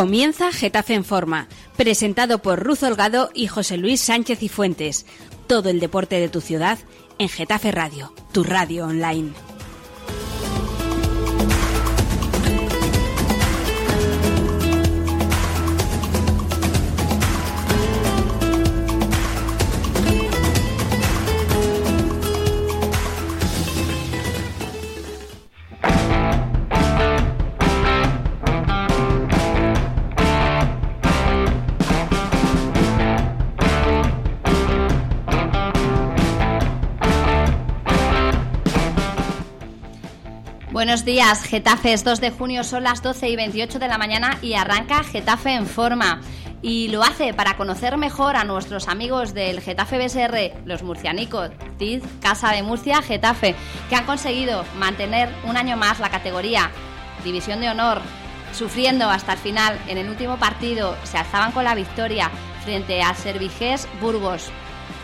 Comienza Getafe en Forma, presentado por Ruz Holgado y José Luis Sánchez y Fuentes. Todo el deporte de tu ciudad en Getafe Radio, tu radio online. Buenos días, Getafe. Es 2 de junio, son las 12 y 28 de la mañana y arranca Getafe en forma. Y lo hace para conocer mejor a nuestros amigos del Getafe BSR, los murcianicos, TID, Casa de Murcia, Getafe, que han conseguido mantener un año más la categoría División de Honor, sufriendo hasta el final. En el último partido se alzaban con la victoria frente a Servigés Burgos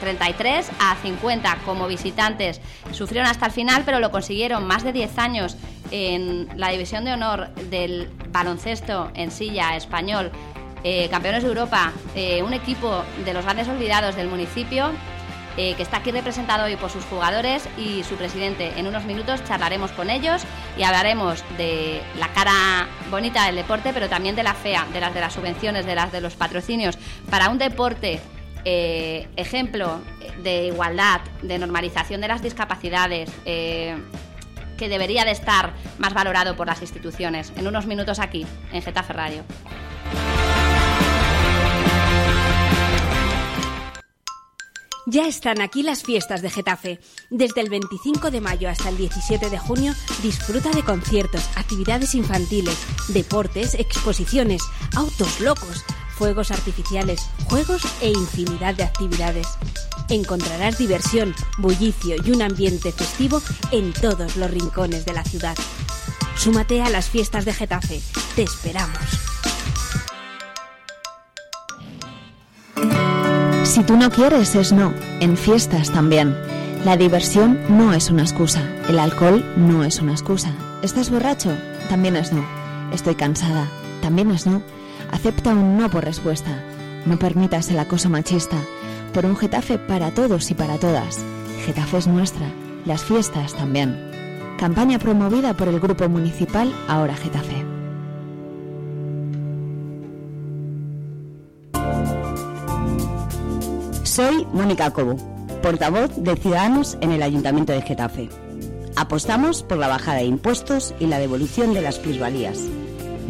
33 a 50 como visitantes. Sufrieron hasta el final, pero lo consiguieron más de 10 años en la división de honor del baloncesto en silla español. Eh, campeones de Europa, eh, un equipo de los grandes olvidados del municipio eh, que está aquí representado hoy por sus jugadores y su presidente. En unos minutos charlaremos con ellos y hablaremos de la cara bonita del deporte, pero también de la fea, de las de las subvenciones, de las de los patrocinios. Para un deporte eh, ejemplo de igualdad, de normalización de las discapacidades, eh, que debería de estar más valorado por las instituciones. En unos minutos aquí, en Getafe Radio. Ya están aquí las fiestas de Getafe. Desde el 25 de mayo hasta el 17 de junio disfruta de conciertos, actividades infantiles, deportes, exposiciones, autos locos, fuegos artificiales, juegos e infinidad de actividades. Encontrarás diversión, bullicio y un ambiente festivo en todos los rincones de la ciudad. Súmate a las fiestas de Getafe. Te esperamos. Si tú no quieres, es no. En fiestas también. La diversión no es una excusa. El alcohol no es una excusa. ¿Estás borracho? También es no. Estoy cansada. También es no. Acepta un no por respuesta. No permitas el acoso machista. Por un Getafe para todos y para todas. Getafe es nuestra. Las fiestas también. Campaña promovida por el Grupo Municipal Ahora Getafe. Soy Mónica Cobo, portavoz de Ciudadanos en el Ayuntamiento de Getafe. Apostamos por la bajada de impuestos y la devolución de las plusvalías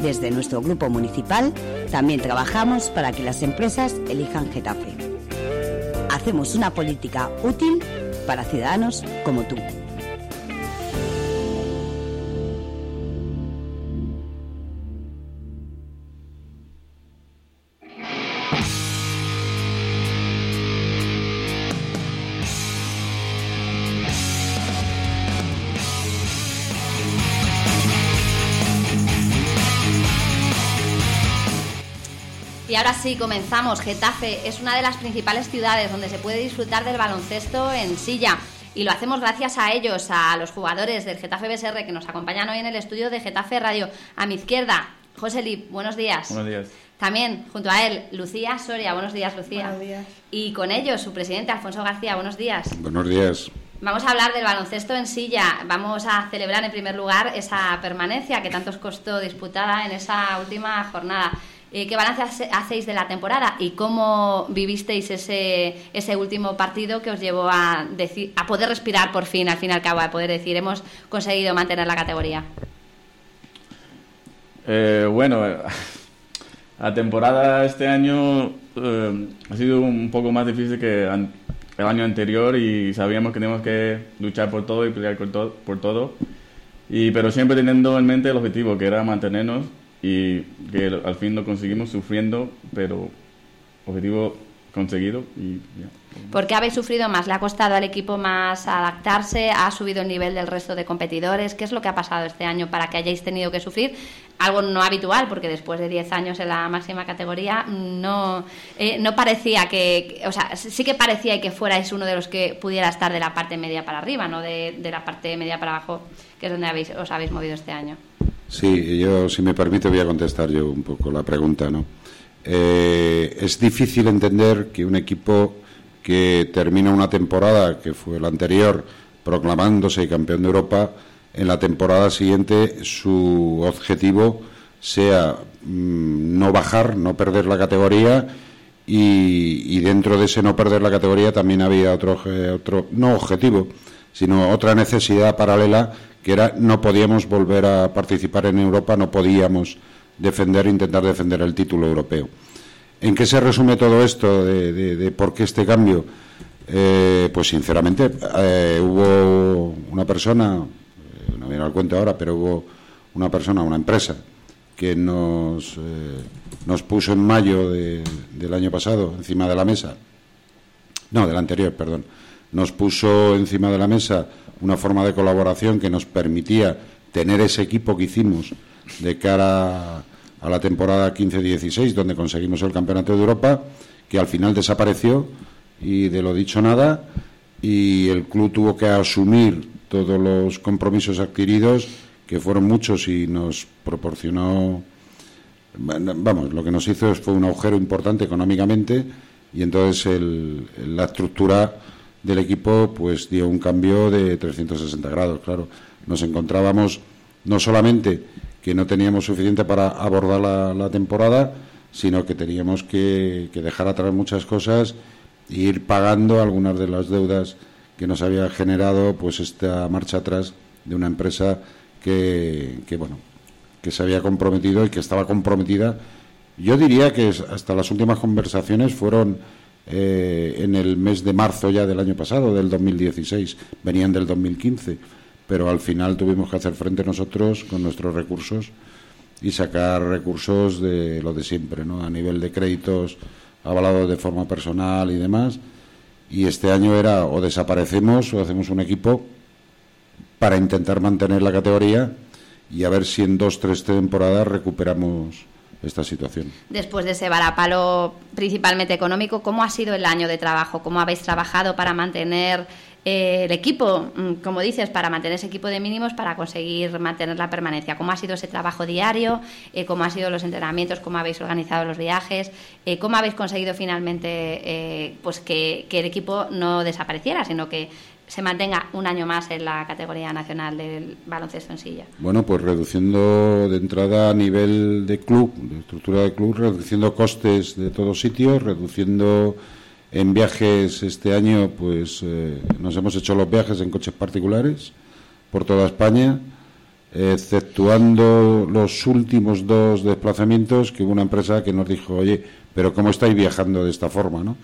desde nuestro grupo municipal también trabajamos para que las empresas elijan Getafe. Hacemos una política útil para ciudadanos como tú. Ahora sí, comenzamos. Getafe es una de las principales ciudades donde se puede disfrutar del baloncesto en silla. Y lo hacemos gracias a ellos, a los jugadores del Getafe BSR que nos acompañan hoy en el estudio de Getafe Radio. A mi izquierda, José Lip, buenos días. Buenos días. También, junto a él, Lucía Soria. Buenos días, Lucía. Buenos días. Y con ellos, su presidente, Alfonso García. Buenos días. Buenos días. Vamos a hablar del baloncesto en silla. Vamos a celebrar en primer lugar esa permanencia que tanto os costó disputada en esa última jornada. Eh, ¿Qué balance hace- hacéis de la temporada y cómo vivisteis ese, ese último partido que os llevó a, deci- a poder respirar por fin, al fin y al cabo, a poder decir, hemos conseguido mantener la categoría? Eh, bueno, eh, la temporada este año eh, ha sido un poco más difícil que el año anterior y sabíamos que teníamos que luchar por todo y pelear por, to- por todo, y, pero siempre teniendo en mente el objetivo, que era mantenernos y que al fin lo conseguimos sufriendo, pero objetivo conseguido y ya. ¿Por qué habéis sufrido más? ¿Le ha costado al equipo más adaptarse? ¿Ha subido el nivel del resto de competidores? ¿Qué es lo que ha pasado este año para que hayáis tenido que sufrir? Algo no habitual, porque después de 10 años en la máxima categoría no, eh, no parecía que, o sea, sí que parecía que fuerais uno de los que pudiera estar de la parte media para arriba, no de, la parte media para abajo, que es donde habéis, os habéis movido este año. Sí, yo, si me permite, voy a contestar yo un poco la pregunta, ¿no? Eh, es difícil entender que un equipo que termina una temporada, que fue la anterior, proclamándose campeón de Europa, en la temporada siguiente su objetivo sea mm, no bajar, no perder la categoría y, dentro de ese no perder la categoría también había otro, otro, no objetivo, sino otra necesidad paralela que era no podíamos volver a participar en Europa, no podíamos defender, intentar defender el título europeo. ¿En qué se resume todo esto de, por qué este cambio? Eh, pues sinceramente eh, hubo una persona, eh, no viene al cuento ahora, pero hubo una persona, una empresa que nos, nos puso en mayo del año pasado encima de la mesa, no, del anterior, perdón, nos puso encima de la mesa una forma de colaboración que nos permitía tener ese equipo que hicimos de cara a la temporada 15-16, donde conseguimos el Campeonato de Europa, que al final desapareció y de lo dicho nada, y el club tuvo que asumir todos los compromisos adquiridos, que fueron muchos y nos proporcionó, vamos, lo que nos hizo fue un agujero importante económicamente y entonces la estructura del equipo pues dio un cambio de 360 grados, claro. Nos encontrábamos no solamente que no teníamos suficiente para abordar la, temporada, sino que teníamos que, dejar atrás muchas cosas e ir pagando algunas de las deudas que nos había generado pues esta marcha atrás de una empresa que, bueno que se había comprometido y que estaba comprometida yo diría que hasta las últimas conversaciones fueron eh, en el mes de marzo ya del año pasado del 2016 venían del 2015 pero al final tuvimos que hacer frente nosotros con nuestros recursos y sacar recursos de lo de siempre, ¿no? A nivel de créditos avalados de forma personal y demás. Y este año era o desaparecemos o hacemos un equipo para intentar mantener la categoría y a ver si en dos, tres temporadas recuperamos esta situación. Después de ese varapalo principalmente económico, ¿cómo ha sido el año de trabajo? ¿Cómo habéis trabajado para mantener eh, el equipo, mm, como dices, para mantener ese equipo de mínimos, para conseguir mantener la permanencia. ¿Cómo ha sido ese trabajo diario? Eh, ¿Cómo han sido los entrenamientos? ¿Cómo habéis organizado los viajes? Eh, ¿Cómo habéis conseguido finalmente pues que, el equipo no desapareciera, sino que se mantenga un año más en la categoría nacional del baloncesto en silla? Bueno, pues reduciendo de entrada a nivel de club, de estructura de club, reduciendo costes de todos sitios, reduciendo en viajes este año, pues eh, nos hemos hecho los viajes en coches particulares por toda España, exceptuando los últimos dos desplazamientos que hubo una empresa que nos dijo, oye, pero ¿cómo estáis viajando de esta forma, no?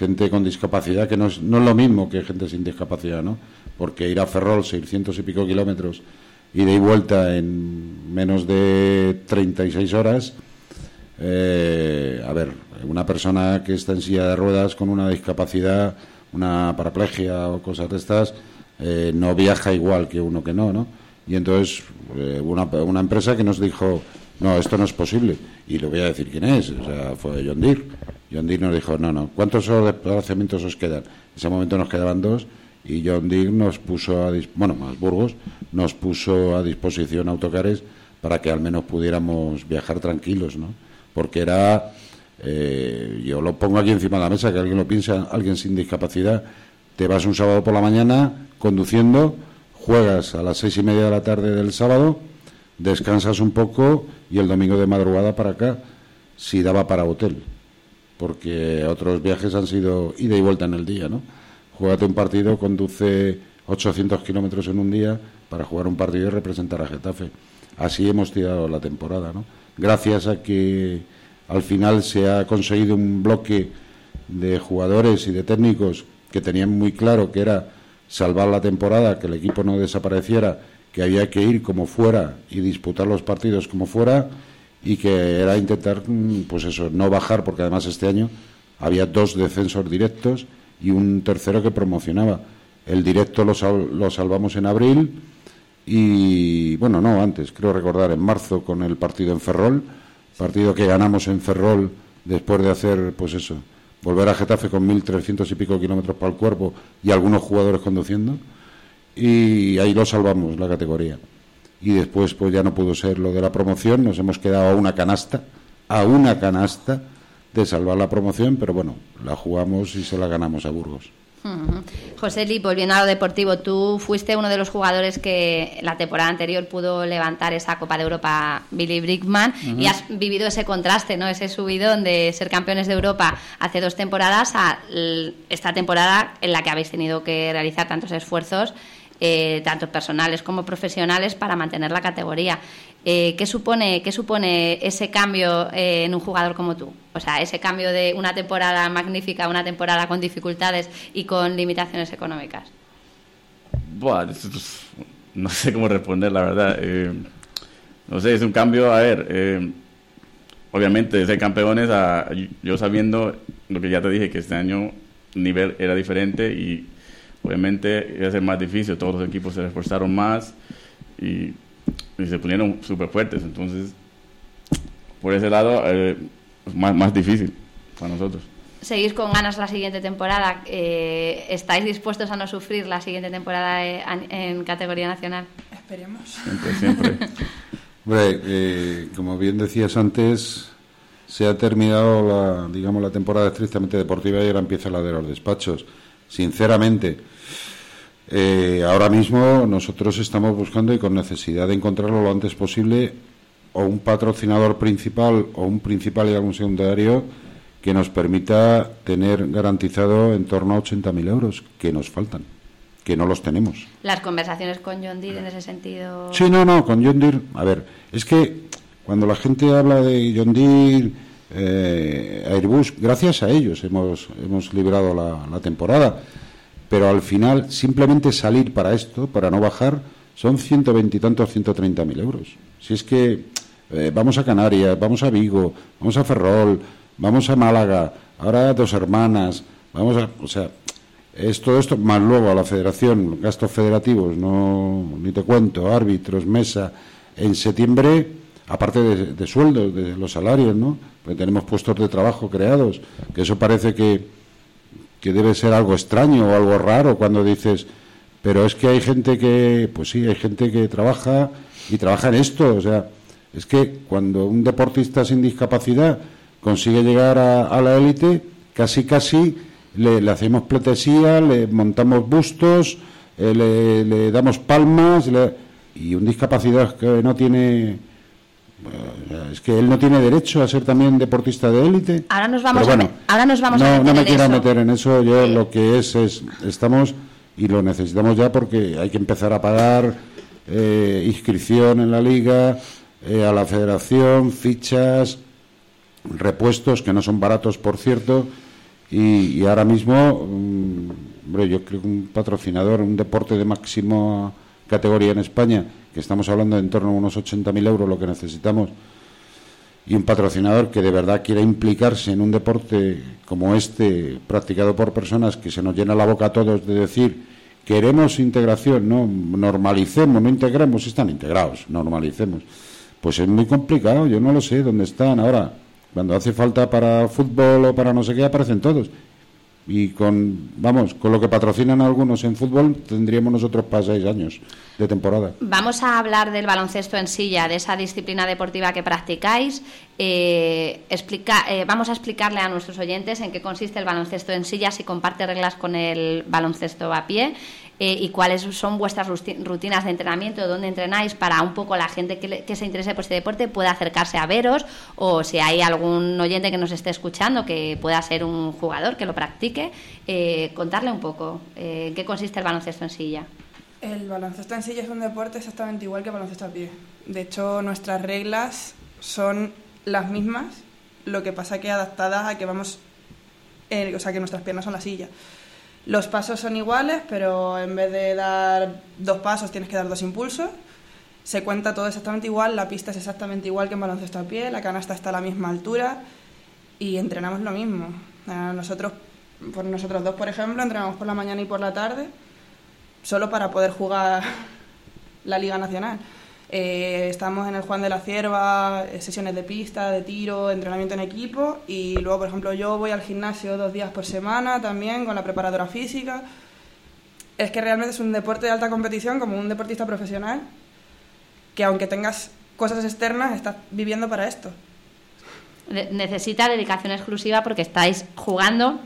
Gente con discapacidad, que no es, no es lo mismo que gente sin discapacidad, ¿no? Porque ir a Ferrol, 600 y pico kilómetros, ida y vuelta en menos de 36 horas, eh, a ver, una persona que está en silla de ruedas con una discapacidad, una paraplegia o cosas de estas, eh, no viaja igual que uno que no, ¿no? Y entonces eh, una, una, empresa que nos dijo, no, esto no es posible. Y le voy a decir quién es, o sea, fue John Deere. John Deere nos dijo, no, no, ¿cuántos desplazamientos os quedan? En ese momento nos quedaban dos y John Deere nos puso a, bueno, más Burgos, nos puso a disposición autocares para que al menos pudiéramos viajar tranquilos, ¿no? porque era, eh, yo lo pongo aquí encima de la mesa, que alguien lo piensa, alguien sin discapacidad, te vas un sábado por la mañana conduciendo, juegas a las seis y media de la tarde del sábado, descansas un poco y el domingo de madrugada para acá, si daba para hotel, porque otros viajes han sido ida y vuelta en el día, ¿no? Juégate un partido, conduce 800 kilómetros en un día para jugar un partido y representar a Getafe. Así hemos tirado la temporada, ¿no? gracias a que al final se ha conseguido un bloque de jugadores y de técnicos que tenían muy claro que era salvar la temporada, que el equipo no desapareciera, que había que ir como fuera y disputar los partidos como fuera y que era intentar, mm, pues eso, no bajar, porque además este año había dos descensos directos y un tercero que promocionaba. El directo lo, lo salvamos en abril y bueno, no, antes, creo recordar, en marzo con el partido en Ferrol, partido que ganamos en Ferrol después de hacer, pues eso, volver a Getafe con 1.300 y pico kilómetros para el cuerpo y algunos jugadores conduciendo, y ahí lo salvamos la categoría. y después pues ya no pudo ser lo de la promoción, nos hemos quedado a una canasta, a una canasta de salvar la promoción, pero bueno, la jugamos y se la ganamos a Burgos. José Li, volviendo a lo deportivo, tú fuiste uno de los jugadores que la temporada anterior pudo levantar esa Copa de Europa Billy Brickman y has vivido ese contraste, ¿no? ese subidón de ser campeones de Europa hace dos temporadas a esta temporada en la que habéis tenido que realizar tantos esfuerzos eh, tanto personales como profesionales, para mantener la categoría. Eh, ¿qué, supone, ¿Qué supone ese cambio eh, en un jugador como tú? O sea, ese cambio de una temporada magnífica a una temporada con dificultades y con limitaciones económicas. Buah, no sé cómo responder, la verdad. no sé, es un cambio, a ver, obviamente de ser campeones a yo sabiendo lo que ya te dije, que este año el nivel era diferente y obviamente iba a ser más difícil, todos los equipos se esforzaron más y, se pusieron súper fuertes, entonces por ese lado eh, más, más difícil para nosotros. ¿Seguís con ganas la siguiente temporada? Eh, ¿Estáis dispuestos a no sufrir la siguiente temporada en, categoría nacional? Esperemos. Siempre, siempre. Eh, como bien decías antes, se ha terminado la, digamos, la temporada estrictamente deportiva y ahora empieza la de los despachos. Sinceramente, eh, ahora mismo nosotros estamos buscando y con necesidad de encontrarlo lo antes posible o un patrocinador principal o un principal y algún secundario que nos permita tener garantizado en torno a 80.000 euros que nos faltan, que no los tenemos. Las conversaciones con John Deere en ese sentido. Sí, no, no, con John Deere. A ver, es que cuando la gente habla de John Deere, eh, Airbus, gracias a ellos hemos, hemos librado la, temporada pero al final simplemente salir para esto, para no bajar, son 120 y tantos, 130 mil euros. Si es que eh, vamos a Canarias, vamos a Vigo, vamos a Ferrol, vamos a Málaga, ahora Dos Hermanas, vamos a... O sea, es todo esto, más luego a la federación, gastos federativos, no ni te cuento, árbitros, mesa, en septiembre, aparte de, de sueldos, de los salarios, ¿no? Pues tenemos puestos de trabajo creados, que eso parece que que debe ser algo extraño o algo raro cuando dices, pero es que hay gente que, pues sí, hay gente que trabaja y trabaja en esto, o sea, es que cuando un deportista sin discapacidad consigue llegar a, la élite, casi casi le, hacemos pleitesía, le montamos bustos, eh, le, damos palmas, y un discapacidad que no tiene es que él no tiene derecho a ser también deportista de élite. Ahora nos vamos a, ahora nos vamos no, a meter no me quiero meter en eso. Yo lo que es es estamos y lo necesitamos ya porque hay que empezar a pagar eh, inscripción en la liga, eh, a la federación, fichas, repuestos que no son baratos, por cierto. Y, ahora mismo, mm, yo creo que un patrocinador, un deporte de máxima categoría en España que estamos hablando de en torno a unos 80.000 euros lo que necesitamos, y un patrocinador que de verdad quiera implicarse en un deporte como este, practicado por personas que se nos llena la boca a todos de decir, queremos integración, no normalicemos, no integremos, están integrados, normalicemos. Pues es muy complicado, yo no lo sé dónde están ahora. Cuando hace falta para fútbol o para no sé qué, aparecen todos y con, vamos, con lo que patrocinan algunos en fútbol, tendríamos nosotros para seis años de temporada. Vamos a hablar del baloncesto en silla, de esa disciplina deportiva que practicáis. Eh, eh, vamos a explicarle a nuestros oyentes en qué consiste el baloncesto en silla, si comparte reglas con el baloncesto a pie eh, y cuáles son vuestras rutinas de entrenamiento, dónde entrenáis para un poco la gente que, se interese por este deporte pueda acercarse a veros o si hay algún oyente que nos esté escuchando que pueda ser un jugador que lo practique, eh, contarle un poco eh, en qué consiste el baloncesto en silla. El baloncesto en silla es un deporte exactamente igual que el baloncesto a pie. De hecho, nuestras reglas son las mismas, lo que pasa que adaptadas a que vamos, o sea, que nuestras piernas son la silla. Los pasos son iguales, pero en vez de dar dos pasos tienes que dar dos impulsos. Se cuenta todo exactamente igual, la pista es exactamente igual que en baloncesto a pie, la canasta está a la misma altura y entrenamos lo mismo. Nosotros, por nosotros dos, por ejemplo, entrenamos por la mañana y por la tarde solo para poder jugar la Liga Nacional. Eh, estamos en el Juan de la Cierva, eh, sesiones de pista, de tiro, entrenamiento en equipo y luego, por ejemplo, yo voy al gimnasio dos días por semana también con la preparadora física. Es que realmente es un deporte de alta competición como un deportista profesional que aunque tengas cosas externas, estás viviendo para esto. Necesita dedicación exclusiva porque estáis jugando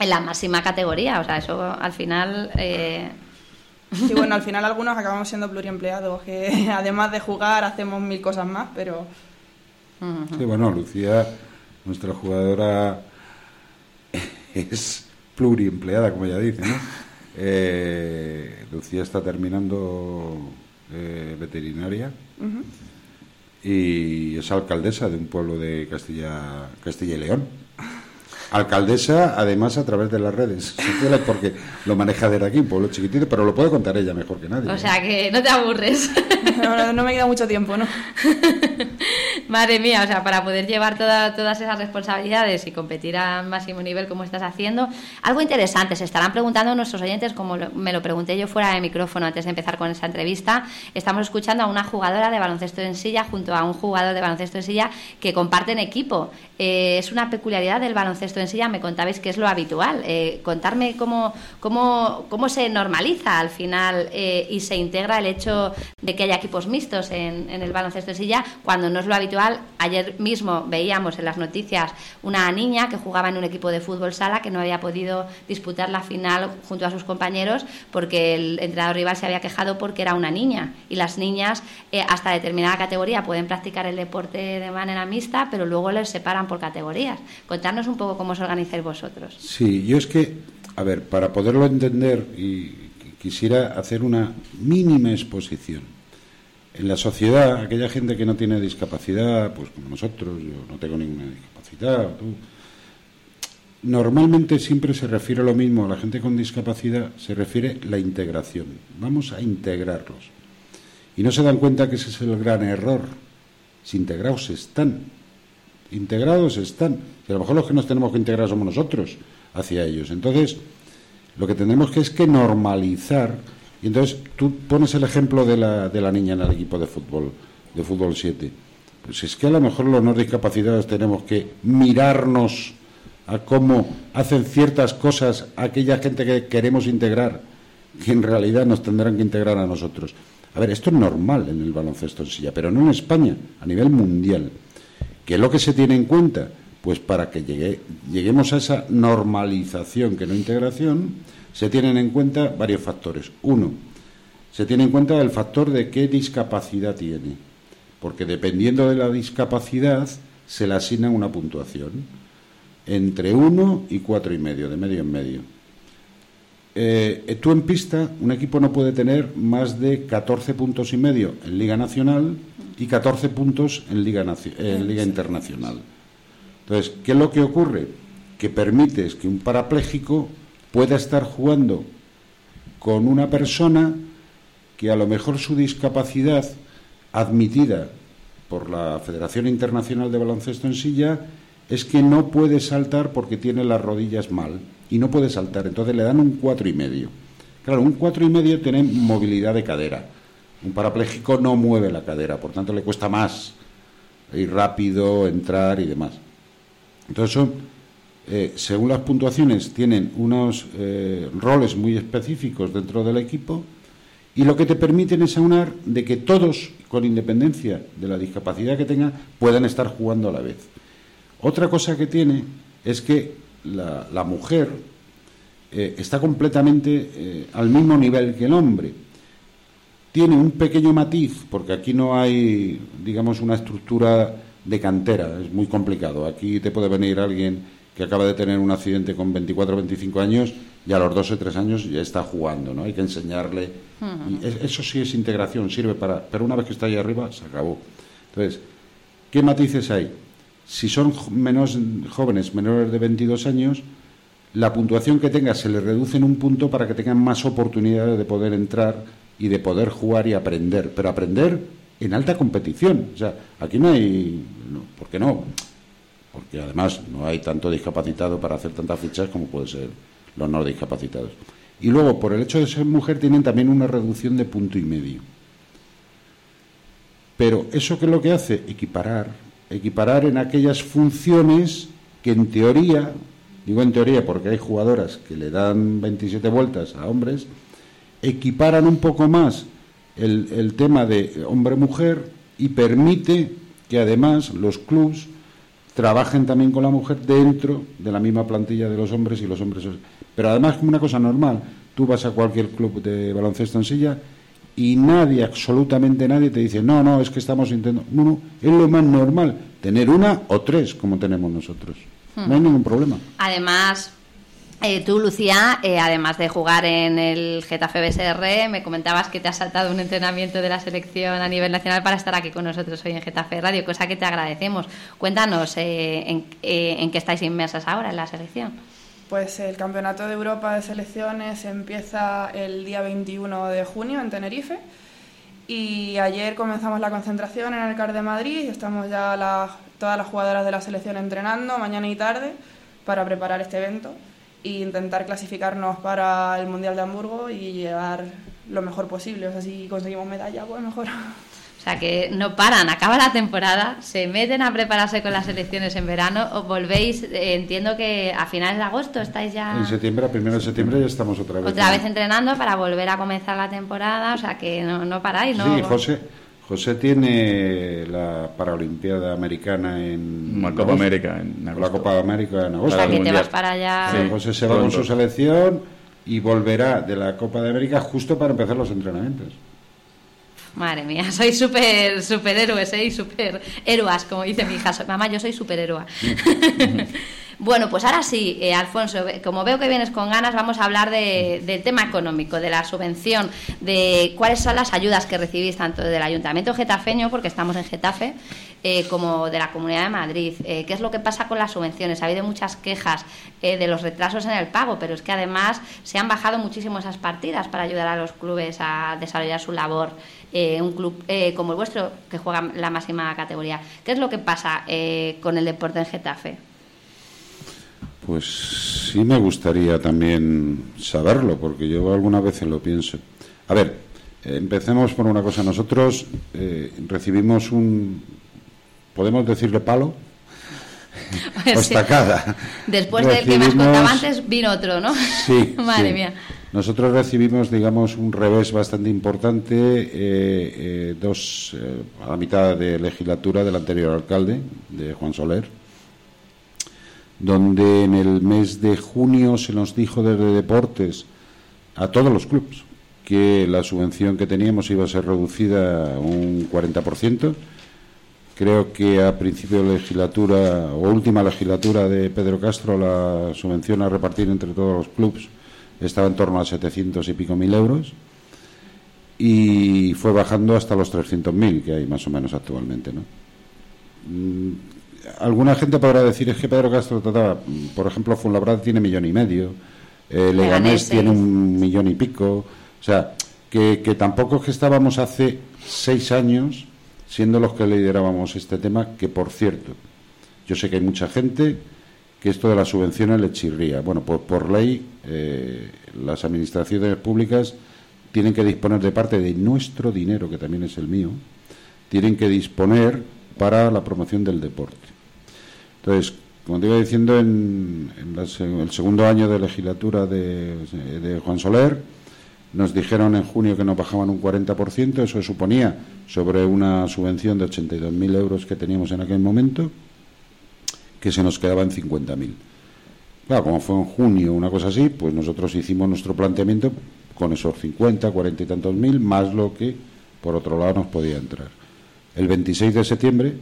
en la máxima categoría, o sea, eso al final... Eh... Sí, bueno, al final algunos acabamos siendo pluriempleados, que además de jugar hacemos mil cosas más, pero... Sí, bueno, Lucía, nuestra jugadora, es pluriempleada, como ella dice, ¿no? Eh, Lucía está terminando eh, veterinaria y es alcaldesa de un pueblo de Castilla, Castilla y León. Alcaldesa, además, a través de las redes porque lo maneja desde aquí, un pueblo chiquitito, pero lo puede contar ella mejor que nadie. O sea que no te aburres. No, no me queda mucho tiempo, ¿no? Madre mía, o sea, para poder llevar todas esas responsabilidades y competir a máximo nivel como estás haciendo. Algo interesante, se estarán preguntando nuestros oyentes, como me lo pregunté yo fuera de micrófono antes de empezar con esta entrevista, estamos escuchando a una jugadora de baloncesto en silla junto a un jugador de baloncesto en silla que comparten equipo. Eh, es una peculiaridad del baloncesto en me contabais que es lo habitual. Eh, contarme cómo, cómo, cómo se normaliza al final eh, y se integra el hecho de que haya equipos mixtos en, en el baloncesto en silla cuando no es lo habitual Ayer mismo veíamos en las noticias una niña que jugaba en un equipo de fútbol sala que no había podido disputar la final junto a sus compañeros porque el entrenador rival se había quejado porque era una niña. Y las niñas, eh, hasta determinada categoría, pueden practicar el deporte de manera mixta, pero luego les separan por categorías. Contarnos un poco cómo organizáis vosotros. Sí, yo es que, a ver, para poderlo entender, y quisiera hacer una mínima exposición en la sociedad, aquella gente que no tiene discapacidad, pues como nosotros, yo no tengo ninguna discapacidad, normalmente siempre se refiere a lo mismo, a la gente con discapacidad se refiere la integración. Vamos a integrarlos. Y no se dan cuenta que ese es el gran error. Si integrados están, integrados están. Y a lo mejor los que nos tenemos que integrar somos nosotros hacia ellos. Entonces, lo que tenemos que es que normalizar y entonces tú pones el ejemplo de la, de la niña en el equipo de fútbol, de fútbol 7. Pues es que a lo mejor los no discapacitados tenemos que mirarnos a cómo hacen ciertas cosas aquella gente que queremos integrar, que en realidad nos tendrán que integrar a nosotros. A ver, esto es normal en el baloncesto en silla, pero no en España, a nivel mundial. ¿Qué es lo que se tiene en cuenta? Pues para que llegue, lleguemos a esa normalización, que no integración, se tienen en cuenta varios factores. Uno, se tiene en cuenta el factor de qué discapacidad tiene, porque dependiendo de la discapacidad se le asigna una puntuación entre uno y cuatro y medio, de medio en medio. Eh, tú en pista, un equipo no puede tener más de 14 puntos y medio en Liga Nacional y 14 puntos en Liga, en Liga Internacional. Entonces, ¿qué es lo que ocurre? Que permites que un parapléjico pueda estar jugando con una persona que a lo mejor su discapacidad admitida por la Federación Internacional de Baloncesto en Silla es que no puede saltar porque tiene las rodillas mal y no puede saltar, entonces le dan un cuatro y medio. Claro, un cuatro y medio tiene movilidad de cadera. Un parapléjico no mueve la cadera, por tanto le cuesta más ir rápido, entrar y demás. Entonces eh, según las puntuaciones, tienen unos eh, roles muy específicos dentro del equipo y lo que te permiten es aunar de que todos, con independencia de la discapacidad que tengan, puedan estar jugando a la vez. Otra cosa que tiene es que la, mujer eh, está completamente al mismo nivel que el hombre. Tiene un pequeño matiz, porque aquí no hay, digamos, una estructura de cantera, es muy complicado. Aquí te puede venir alguien que acaba de tener un accidente con 24 o 25 años y a los 2 o 3 años ya está jugando, ¿no? Hay que enseñarle. eso sí es integración, sirve para. Pero una vez que está ahí arriba, se acabó. Entonces, ¿qué matices hay? Si son menos jóvenes, menores de 22 años, la puntuación que tenga se le reduce en un punto para que tengan más oportunidades de poder entrar y de poder jugar y aprender. Pero aprender en alta competición. O sea, aquí no hay. ¿Por qué no? porque además no hay tanto discapacitado para hacer tantas fichas como puede ser los no discapacitados. Y luego, por el hecho de ser mujer, tienen también una reducción de punto y medio. Pero eso qué es lo que hace? Equiparar. Equiparar en aquellas funciones que en teoría, digo en teoría porque hay jugadoras que le dan 27 vueltas a hombres, equiparan un poco más el, el tema de hombre-mujer y permite que además los clubs trabajen también con la mujer dentro de la misma plantilla de los hombres y los hombres. Pero además como una cosa normal, tú vas a cualquier club de baloncesto en silla y nadie, absolutamente nadie te dice, no, no, es que estamos intentando. No, no, es lo más normal, tener una o tres como tenemos nosotros. No hay Hmm. ningún problema. Además, eh, tú, Lucía, eh, además de jugar en el Getafe BSR, me comentabas que te has saltado un entrenamiento de la selección a nivel nacional para estar aquí con nosotros hoy en Getafe Radio, cosa que te agradecemos. Cuéntanos eh, en, eh, en qué estáis inmersas ahora en la selección. Pues el Campeonato de Europa de Selecciones empieza el día 21 de junio en Tenerife y ayer comenzamos la concentración en el CAR de Madrid y estamos ya todas las jugadoras de la selección entrenando mañana y tarde para preparar este evento e intentar clasificarnos para el Mundial de Hamburgo y llegar lo mejor posible. O sea, si conseguimos medalla, pues mejor. O sea que no paran, acaba la temporada, se meten a prepararse con las selecciones en verano, os volvéis, eh, entiendo que a finales de agosto estáis ya En septiembre, a primero de septiembre ya estamos otra vez. otra vez entrenando para volver a comenzar la temporada, o sea que no, no paráis, ¿no? Sí, José, José tiene la Paralimpiada Americana en La Copa. América en La agosto. Copa América en O agosto. sea que te vas para allá. Sí, José se va con su selección y volverá de la Copa de América justo para empezar los entrenamientos. Madre mía, sois súper superhéroes, ¿eh? Y super héroas, como dice mi hija. Soy- Mamá, yo soy superhéroa. Bueno, pues ahora sí, eh, Alfonso, como veo que vienes con ganas, vamos a hablar de- del tema económico, de la subvención, de cuáles son las ayudas que recibís tanto del Ayuntamiento Getafeño, porque estamos en Getafe, eh, como de la Comunidad de Madrid. Eh, ¿Qué es lo que pasa con las subvenciones? Ha habido muchas quejas de los retrasos en el pago, pero es que además se han bajado muchísimo esas partidas para ayudar a los clubes a desarrollar su labor. Un club como el vuestro, que juega la máxima categoría. ¿Qué es lo que pasa con el deporte en Getafe? Pues sí me gustaría también saberlo, porque yo algunas veces lo pienso. A ver, empecemos por una cosa. Nosotros eh, recibimos un, podemos decirle palo, o estacada. Después del que me has contado antes, vino otro, ¿no? Sí. Madre sí. mía. Nosotros recibimos, digamos, un revés bastante importante, eh, eh, dos, eh, a la mitad de legislatura del anterior alcalde, de Juan Soler, donde en el mes de junio se nos dijo desde deportes a todos los clubes que la subvención que teníamos iba a ser reducida un 40%. Creo que a principio de legislatura o última legislatura de Pedro Castro la subvención a repartir entre todos los clubes estaba en torno a 700 y pico mil euros y fue bajando hasta los 300.000 que hay más o menos actualmente. ¿no? Alguna gente podrá decir es que Pedro Castro trataba, por ejemplo, Fuenlabrada tiene millón y medio, eh, Leganés tiene un millón y pico, o sea, que, que tampoco es que estábamos hace seis años siendo los que liderábamos este tema, que por cierto, yo sé que hay mucha gente que esto de las subvenciones le chirría. Bueno, pues por ley eh, las administraciones públicas tienen que disponer de parte de nuestro dinero, que también es el mío, tienen que disponer para la promoción del deporte. Entonces, como te iba diciendo, en, en la el segundo año de legislatura de, de Juan Soler, nos dijeron en junio que nos bajaban un 40%, eso suponía sobre una subvención de 82.000 euros que teníamos en aquel momento, que se nos quedaba en 50.000. Claro, como fue en junio, una cosa así, pues nosotros hicimos nuestro planteamiento con esos 50, 40 y tantos mil, más lo que por otro lado nos podía entrar. El 26 de septiembre,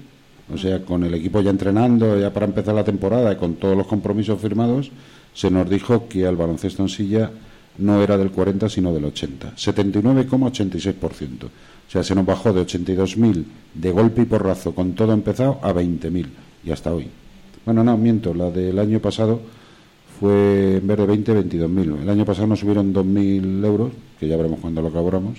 o sea, con el equipo ya entrenando, ya para empezar la temporada y con todos los compromisos firmados, se nos dijo que el baloncesto en silla no era del 40 sino del 80, 79,86%. O sea, se nos bajó de 82.000 de golpe y porrazo con todo empezado a 20.000 y hasta hoy. Bueno, no, miento, la del año pasado fue en vez de 20, 22.000. El año pasado nos subieron 2.000 euros, que ya veremos cuando lo cobramos.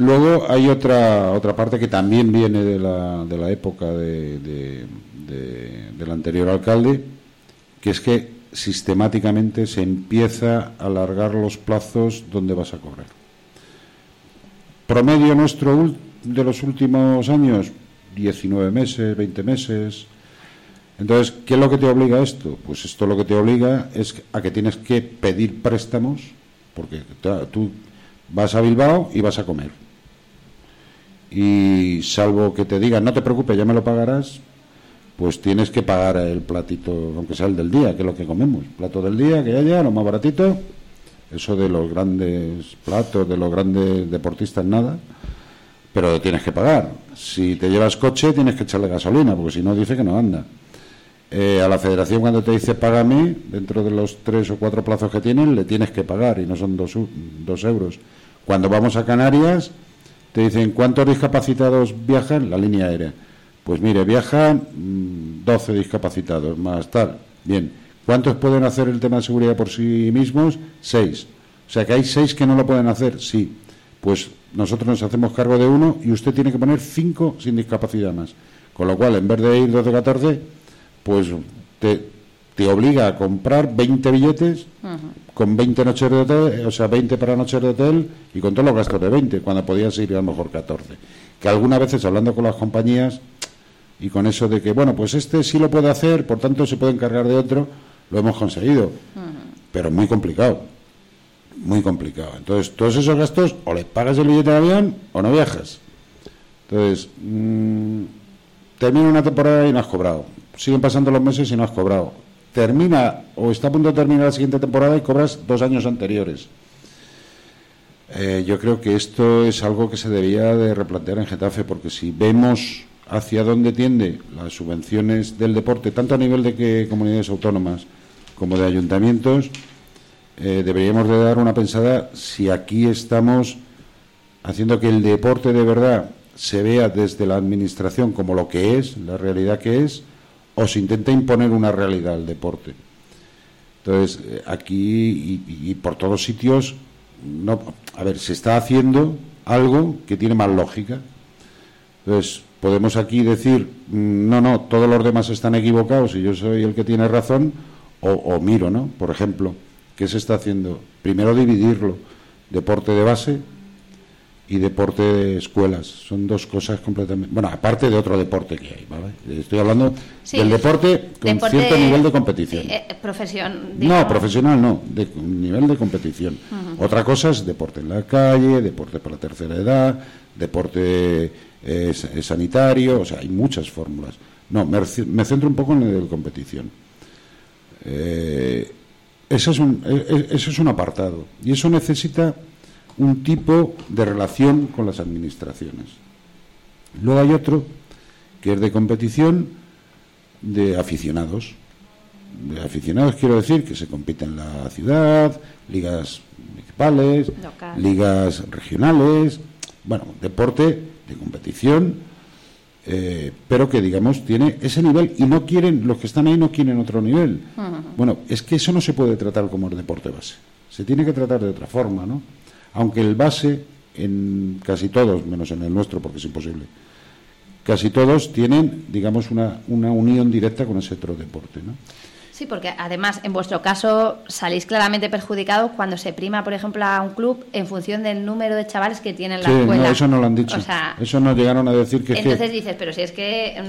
Luego hay otra otra parte que también viene de la, de la época de, de- de- del anterior alcalde, que es que sistemáticamente se empieza a alargar los plazos donde vas a cobrar. Promedio nuestro de los últimos años, 19 meses, 20 meses. Entonces, ¿qué es lo que te obliga a esto? Pues esto lo que te obliga es a que tienes que pedir préstamos, porque tú vas a Bilbao y vas a comer. Y salvo que te digan, no te preocupes, ya me lo pagarás, pues tienes que pagar el platito, aunque sea el del día, que es lo que comemos. Plato del día, que haya, lo más baratito. Eso de los grandes platos, de los grandes deportistas, nada. Pero tienes que pagar. Si te llevas coche, tienes que echarle gasolina, porque si no, dice que no anda. Eh, a la federación, cuando te dice págame, dentro de los tres o cuatro plazos que tienen, le tienes que pagar y no son dos, dos euros. Cuando vamos a Canarias, te dicen cuántos discapacitados viajan la línea aérea. Pues mire, viajan 12 mm, discapacitados, más tal. Bien. ¿Cuántos pueden hacer el tema de seguridad por sí mismos? Seis. O sea que hay seis que no lo pueden hacer, sí. Pues nosotros nos hacemos cargo de uno y usted tiene que poner cinco sin discapacidad más. Con lo cual, en vez de ir 12 14, pues te, te obliga a comprar 20 billetes con 20 noches de hotel, o sea, 20 para noches de hotel y con todos los gastos de 20, cuando podías ir a lo mejor 14. Que algunas veces, hablando con las compañías y con eso de que, bueno, pues este sí lo puede hacer, por tanto se puede encargar de otro, lo hemos conseguido. Pero muy complicado. Muy complicado. Entonces, todos esos gastos, o le pagas el billete de avión o no viajas. Entonces, mmm, termina una temporada y no has cobrado. Siguen pasando los meses y no has cobrado. Termina o está a punto de terminar la siguiente temporada y cobras dos años anteriores. Eh, yo creo que esto es algo que se debería de replantear en Getafe, porque si vemos hacia dónde tiende las subvenciones del deporte, tanto a nivel de que comunidades autónomas como de ayuntamientos, eh, deberíamos de dar una pensada si aquí estamos haciendo que el deporte de verdad se vea desde la administración como lo que es, la realidad que es, o se intenta imponer una realidad al deporte. Entonces, eh, aquí y, por todos sitios, no, a ver, se está haciendo algo que tiene más lógica. Entonces, podemos aquí decir, mm, no, no, todos los demás están equivocados y yo soy el que tiene razón, o, miro, ¿no? Por ejemplo, ¿qué se está haciendo? Primero dividirlo, deporte de base y deporte de escuelas. Son dos cosas completamente. Bueno, aparte de otro deporte que hay, ¿vale? Estoy hablando del deporte con cierto nivel de competición. Eh, eh, profesión. No, profesional no, de nivel de competición. Otra cosa es deporte en la calle, deporte para la tercera edad, deporte es, sanitario, o sea, hay muchas fórmulas. No, me, centro un poco en el de competición. Eh, eso, es un, e, e, eso es un apartado y eso necesita un tipo de relación con las administraciones. Luego hay otro que es de competición de aficionados. De aficionados quiero decir que se compite en la ciudad, ligas municipales, ligas regionales, bueno, deporte de competición, eh, pero que digamos tiene ese nivel y no quieren, los que están ahí no quieren otro nivel. Bueno, es que eso no se puede tratar como el deporte base, se tiene que tratar de otra forma, ¿no? Aunque el base, en casi todos, menos en el nuestro porque es imposible, casi todos tienen, digamos, una, una unión directa con ese otro deporte, ¿no? Sí, porque además en vuestro caso salís claramente perjudicados cuando se prima, por ejemplo, a un club en función del número de chavales que tienen la sí, escuela. No, eso no lo han dicho. eso no llegaron a decir que. Entonces dices, pero si es que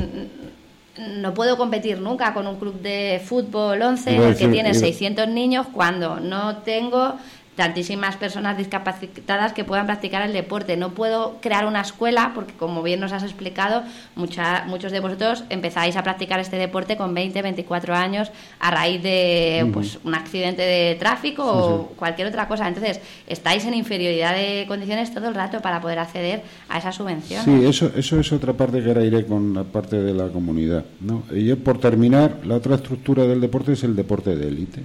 mm, no puedo competir nunca con un club de fútbol 11 que tiene 600 niños cuando no tengo tantísimas personas discapacitadas que puedan practicar el deporte. No puedo crear una escuela porque, como bien nos has explicado, mucha, muchos de vosotros empezáis a practicar este deporte con 20, 24 años a raíz de pues, un accidente de tráfico o cualquier otra cosa. Entonces, estáis en inferioridad de condiciones todo el rato para poder acceder a esa subvención. Sí, eso, eso es otra parte que ahora iré con la parte de la comunidad. ¿no? Y por terminar, la otra estructura del deporte es el deporte de élite.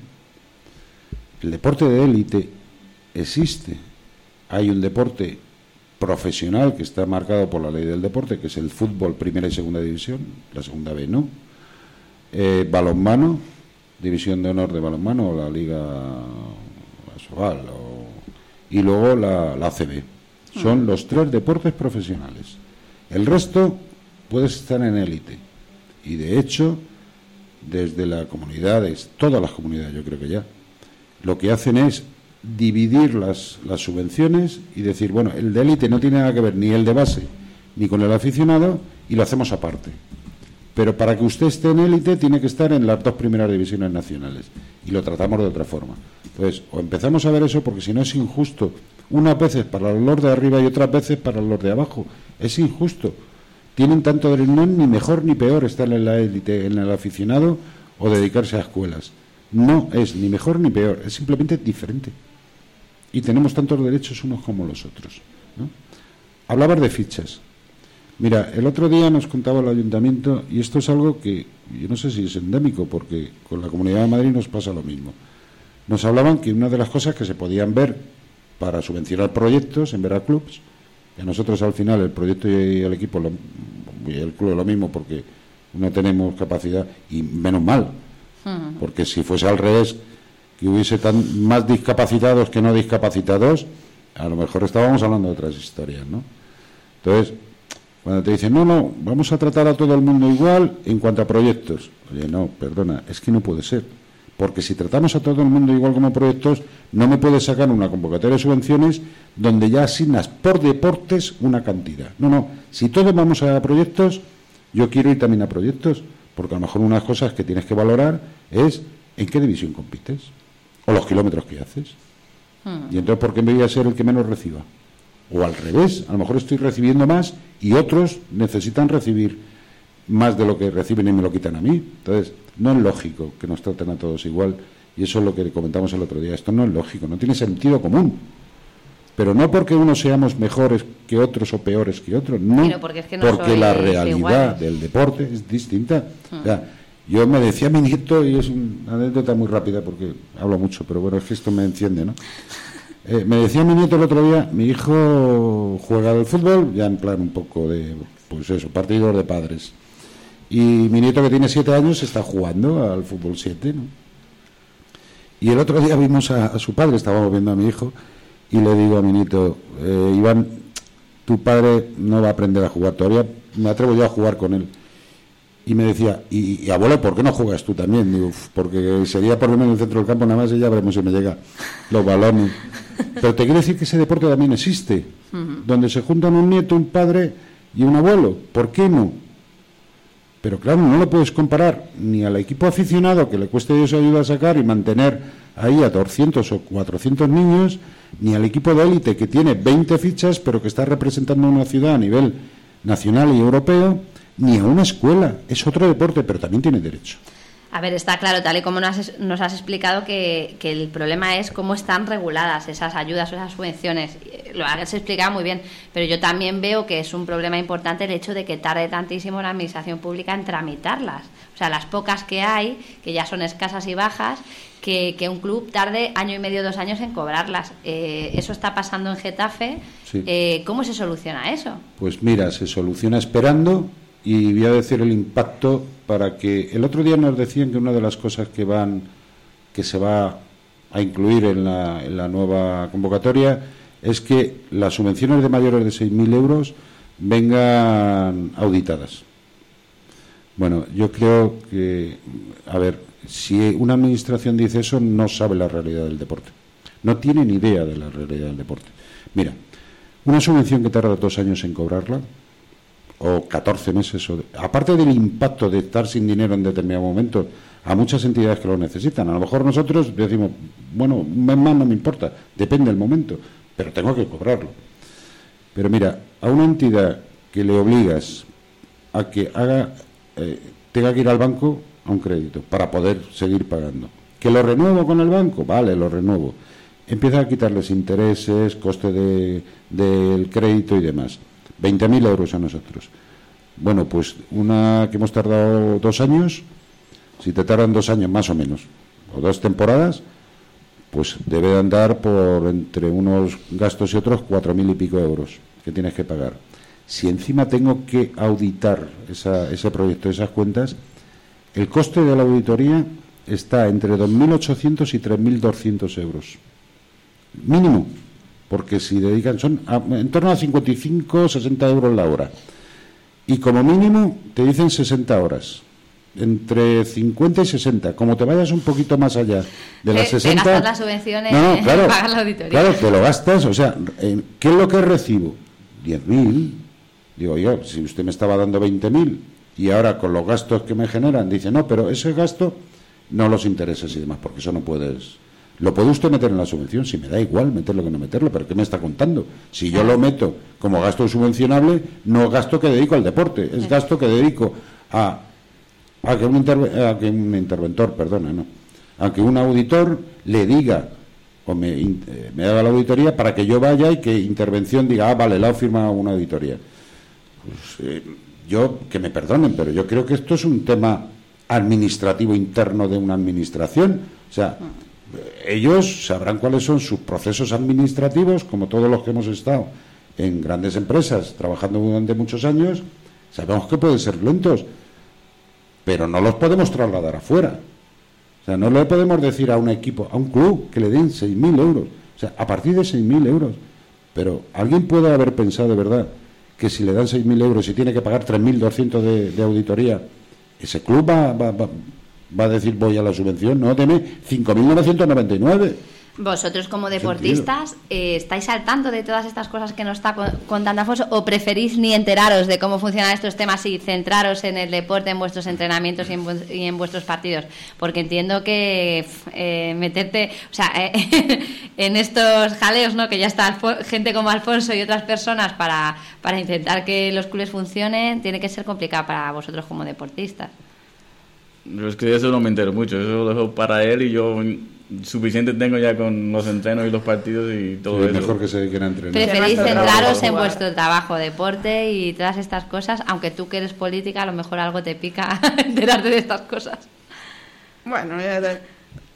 El deporte de élite existe. Hay un deporte profesional que está marcado por la ley del deporte, que es el fútbol primera y segunda división, la segunda B no. Eh, balonmano, división de honor de balonmano, la Liga Asobal, y luego la, la ACB. Son los tres deportes profesionales. El resto puedes estar en élite. Y de hecho, desde las comunidades, todas las comunidades yo creo que ya, lo que hacen es dividir las, las subvenciones y decir, bueno, el de élite no tiene nada que ver ni el de base ni con el aficionado y lo hacemos aparte. Pero para que usted esté en élite tiene que estar en las dos primeras divisiones nacionales y lo tratamos de otra forma. Entonces, o empezamos a ver eso porque si no es injusto unas veces para los de arriba y otras veces para los de abajo. Es injusto. Tienen tanto derecho, no ni mejor ni peor estar en la élite, en el aficionado o dedicarse a escuelas. No es ni mejor ni peor, es simplemente diferente. Y tenemos tantos derechos unos como los otros. ¿no? Hablabas de fichas. Mira, el otro día nos contaba el ayuntamiento, y esto es algo que yo no sé si es endémico, porque con la Comunidad de Madrid nos pasa lo mismo. Nos hablaban que una de las cosas que se podían ver para subvencionar proyectos en Veracruz, y a nosotros al final el proyecto y el equipo y el club es lo mismo porque no tenemos capacidad, y menos mal, porque si fuese al revés, que hubiese tan, más discapacitados que no discapacitados, a lo mejor estábamos hablando de otras historias, ¿no? Entonces, cuando te dicen, no, no, vamos a tratar a todo el mundo igual en cuanto a proyectos. Oye, no, perdona, es que no puede ser. Porque si tratamos a todo el mundo igual como proyectos, no me puedes sacar una convocatoria de subvenciones donde ya asignas por deportes una cantidad. No, no, si todos vamos a proyectos, yo quiero ir también a proyectos, porque a lo mejor una de las cosas que tienes que valorar es en qué división compites o los kilómetros que haces. Hmm. Y entonces, ¿por qué me voy a ser el que menos reciba? O al revés, a lo mejor estoy recibiendo más y otros necesitan recibir más de lo que reciben y me lo quitan a mí. Entonces, no es lógico que nos traten a todos igual. Y eso es lo que comentamos el otro día. Esto no es lógico, no tiene sentido común. Pero no porque unos seamos mejores que otros o peores que otros, no. porque, la realidad del deporte es distinta. Hmm. Yo me decía mi nieto, y es una anécdota muy rápida porque hablo mucho, pero bueno, es que esto me enciende, ¿no? Eh, me decía mi nieto el otro día, mi hijo juega al fútbol, ya en plan un poco de, pues eso, partidos de padres. Y mi nieto que tiene siete años está jugando al fútbol 7, ¿no? Y el otro día vimos a, su padre, estábamos viendo a mi hijo, y le digo a mi nieto, eh, Iván, tu padre no va a aprender a jugar todavía, me atrevo yo a jugar con él. Y me decía, y, abuelo, ¿por qué no juegas tú también? Digo, porque sería por lo menos en el centro del campo nada más y ya veremos si me llega los balones. Pero te quiero decir que ese deporte también existe, donde se juntan un nieto, un padre y un abuelo. ¿Por qué no? Pero claro, no lo puedes comparar ni al equipo aficionado que le cueste Dios ayuda a sacar y mantener ahí a 200 o 400 niños, ni al equipo de élite que tiene 20 fichas pero que está representando una ciudad a nivel nacional y europeo, ni a una escuela. Es otro deporte, pero también tiene derecho. A ver, está claro, tal y como nos has, explicado, que, el problema es cómo están reguladas esas ayudas o esas subvenciones. Lo has explicado muy bien, pero yo también veo que es un problema importante el hecho de que tarde tantísimo la Administración Pública en tramitarlas. O sea, las pocas que hay, que ya son escasas y bajas, que, un club tarde año y medio, dos años en cobrarlas. Eh, eso está pasando en Getafe. Eh, ¿Cómo se soluciona eso? Pues mira, se soluciona esperando y voy a decir el impacto para que el otro día nos decían que una de las cosas que van que se va a incluir en la, en la nueva convocatoria es que las subvenciones de mayores de 6.000 euros vengan auditadas. Bueno, yo creo que, a ver, si una administración dice eso, no sabe la realidad del deporte. No tiene ni idea de la realidad del deporte. Mira, una subvención que tarda dos años en cobrarla, o 14 meses. O aparte del impacto de estar sin dinero en determinado momento, a muchas entidades que lo necesitan. A lo mejor nosotros decimos, bueno, más no me importa, depende del momento, pero tengo que cobrarlo. Pero mira, a una entidad que le obligas a que haga, eh, tenga que ir al banco a un crédito para poder seguir pagando. ¿Que lo renuevo con el banco? Vale, lo renuevo. Empieza a quitarles intereses, coste de, del crédito y demás. 20.000 euros a nosotros. Bueno, pues una que hemos tardado dos años, si te tardan dos años más o menos, o dos temporadas, pues debe andar por entre unos gastos y otros cuatro mil y pico euros que tienes que pagar. Si encima tengo que auditar ese proyecto, esas cuentas, el coste de la auditoría está entre 2.800 y 3.200 euros. Mínimo porque si dedican, son en torno a 55, 60 euros la hora. Y como mínimo te dicen 60 horas. Entre 50 y 60. Como te vayas un poquito más allá de las 60. Te las subvenciones, no, claro, la auditoría. Claro, te lo gastas. O sea, ¿qué es lo que recibo? 10.000. Digo yo, si usted me estaba dando 20.000 y ahora con los gastos que me generan, dice, no, pero ese gasto no los intereses y demás, porque eso no puedes Lo puede usted meter en la subvención, si me da igual meterlo que no meterlo, pero ¿qué me está contando? Si yo lo meto como gasto subvencionable, no es gasto que dedico al deporte, es gasto que dedico a, a, que, un a que un interventor, perdona, no, a que un auditor le diga o me, eh, me haga la auditoría para que yo vaya y que intervención diga, ah, vale, la firma una auditoría. Pues, eh, yo, que me perdonen, pero yo creo que esto es un tema administrativo interno de una administración. O sea, ellos sabrán cuáles son sus procesos administrativos, como todos los que hemos estado en grandes empresas trabajando durante muchos años, sabemos que pueden ser lentos, pero no los podemos trasladar afuera. O sea, no le podemos decir a un equipo, a un club, que le den 6.000 euros. O sea, a partir de 6.000 euros. Pero alguien puede haber pensado de verdad que si le dan 6.000 euros y tiene que pagar 3.200 de, de auditoría, ese club va, va, va, va a decir voy a la subvención, no, deme 5.999. ¿Vosotros como deportistas eh, estáis al tanto de todas estas cosas que nos está contando Afonso o preferís ni enteraros de cómo funcionan estos temas y centraros en el deporte, en vuestros entrenamientos y en, vuestros partidos? Porque entiendo que eh, meterte, o sea, eh, en estos jaleos, ¿no? Que ya está gente como Alfonso y otras personas para, para intentar que los clubes funcionen, tiene que ser complicado para vosotros como deportistas. Yo es que eso no me entero mucho, eso lo dejo para él y yo suficiente tengo ya con los entrenos y los partidos y todo sí, eso. mejor que se dediquen a entrenar. Preferís centraros en vuestro trabajo, deporte y todas estas cosas, aunque tú que eres política, a lo mejor algo te pica enterarte de estas cosas. Bueno,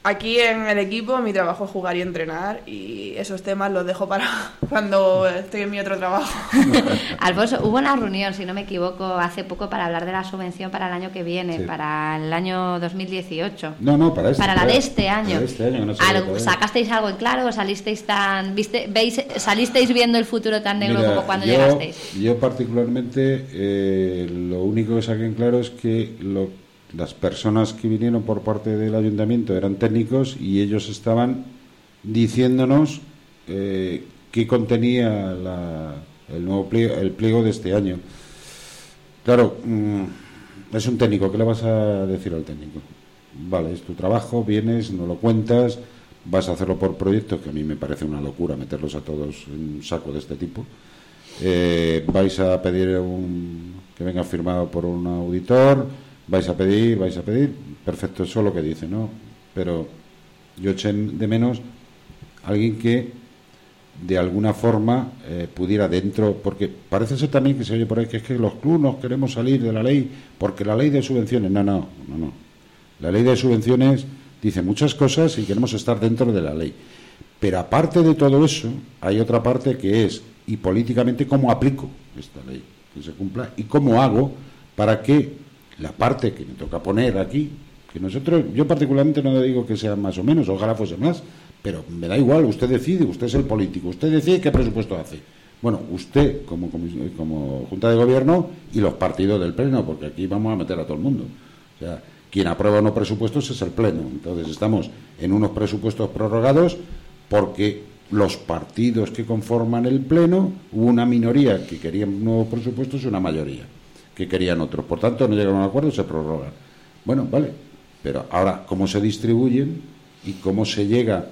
Aquí en el equipo mi trabajo es jugar y entrenar y esos temas los dejo para cuando estoy en mi otro trabajo. Alfonso, hubo una reunión, si no me equivoco, hace poco para hablar de la subvención para el año que viene, para el año 2018. No, no, para este. Para la de este año. Este año no ¿Sacasteis algo en claro o salisteis tan, viste, veis, salisteis viendo el futuro tan negro como cuando llegasteis? Yo particularmente eh, lo único que saqué en claro es que lo las personas que vinieron por parte del ayuntamiento eran técnicos y ellos estaban diciéndonos eh, qué contenía el nuevo pliego, el pliego de este año. Claro, mm, es un técnico, ¿qué le vas a decir al técnico? Vale, es tu trabajo, vienes, no lo cuentas, vas a hacerlo por proyectos, que a mí me parece una locura meterlos a todos en un saco de este tipo. Eh, vais a pedir un, que venga firmado por un auditor, vais a pedir, vais a pedir, perfecto, eso es lo que dice, ¿no? Pero yo eché de menos alguien que de alguna forma eh, pudiera dentro, porque parece ser también que se oye por ahí que es que los clubes nos queremos salir de la ley, porque la ley de subvenciones, no, no, no, no. La ley de subvenciones dice muchas cosas y queremos estar dentro de la ley. Pero aparte de todo eso, hay otra parte que es, y políticamente, cómo aplico esta ley, que se cumpla, y cómo hago para que la parte que me toca poner aquí, que nosotros, yo particularmente no digo que sea más o menos, ojalá fuese más, pero me da igual, usted decide, usted es el político, usted decide qué presupuesto hace. Bueno, usted como, como, Junta de Gobierno y los partidos del Pleno, porque aquí vamos a meter a todo el mundo. O sea, quien aprueba unos presupuestos es el Pleno. Entonces estamos en unos presupuestos prorrogados porque los partidos que conforman el Pleno, hubo una minoría que querían nuevos presupuestos y una mayoría que querían otros. Por tanto, no llegaron a un acuerdo, se prorrogan. Bueno, vale, pero ahora, ¿cómo se distribuyen y cómo se llega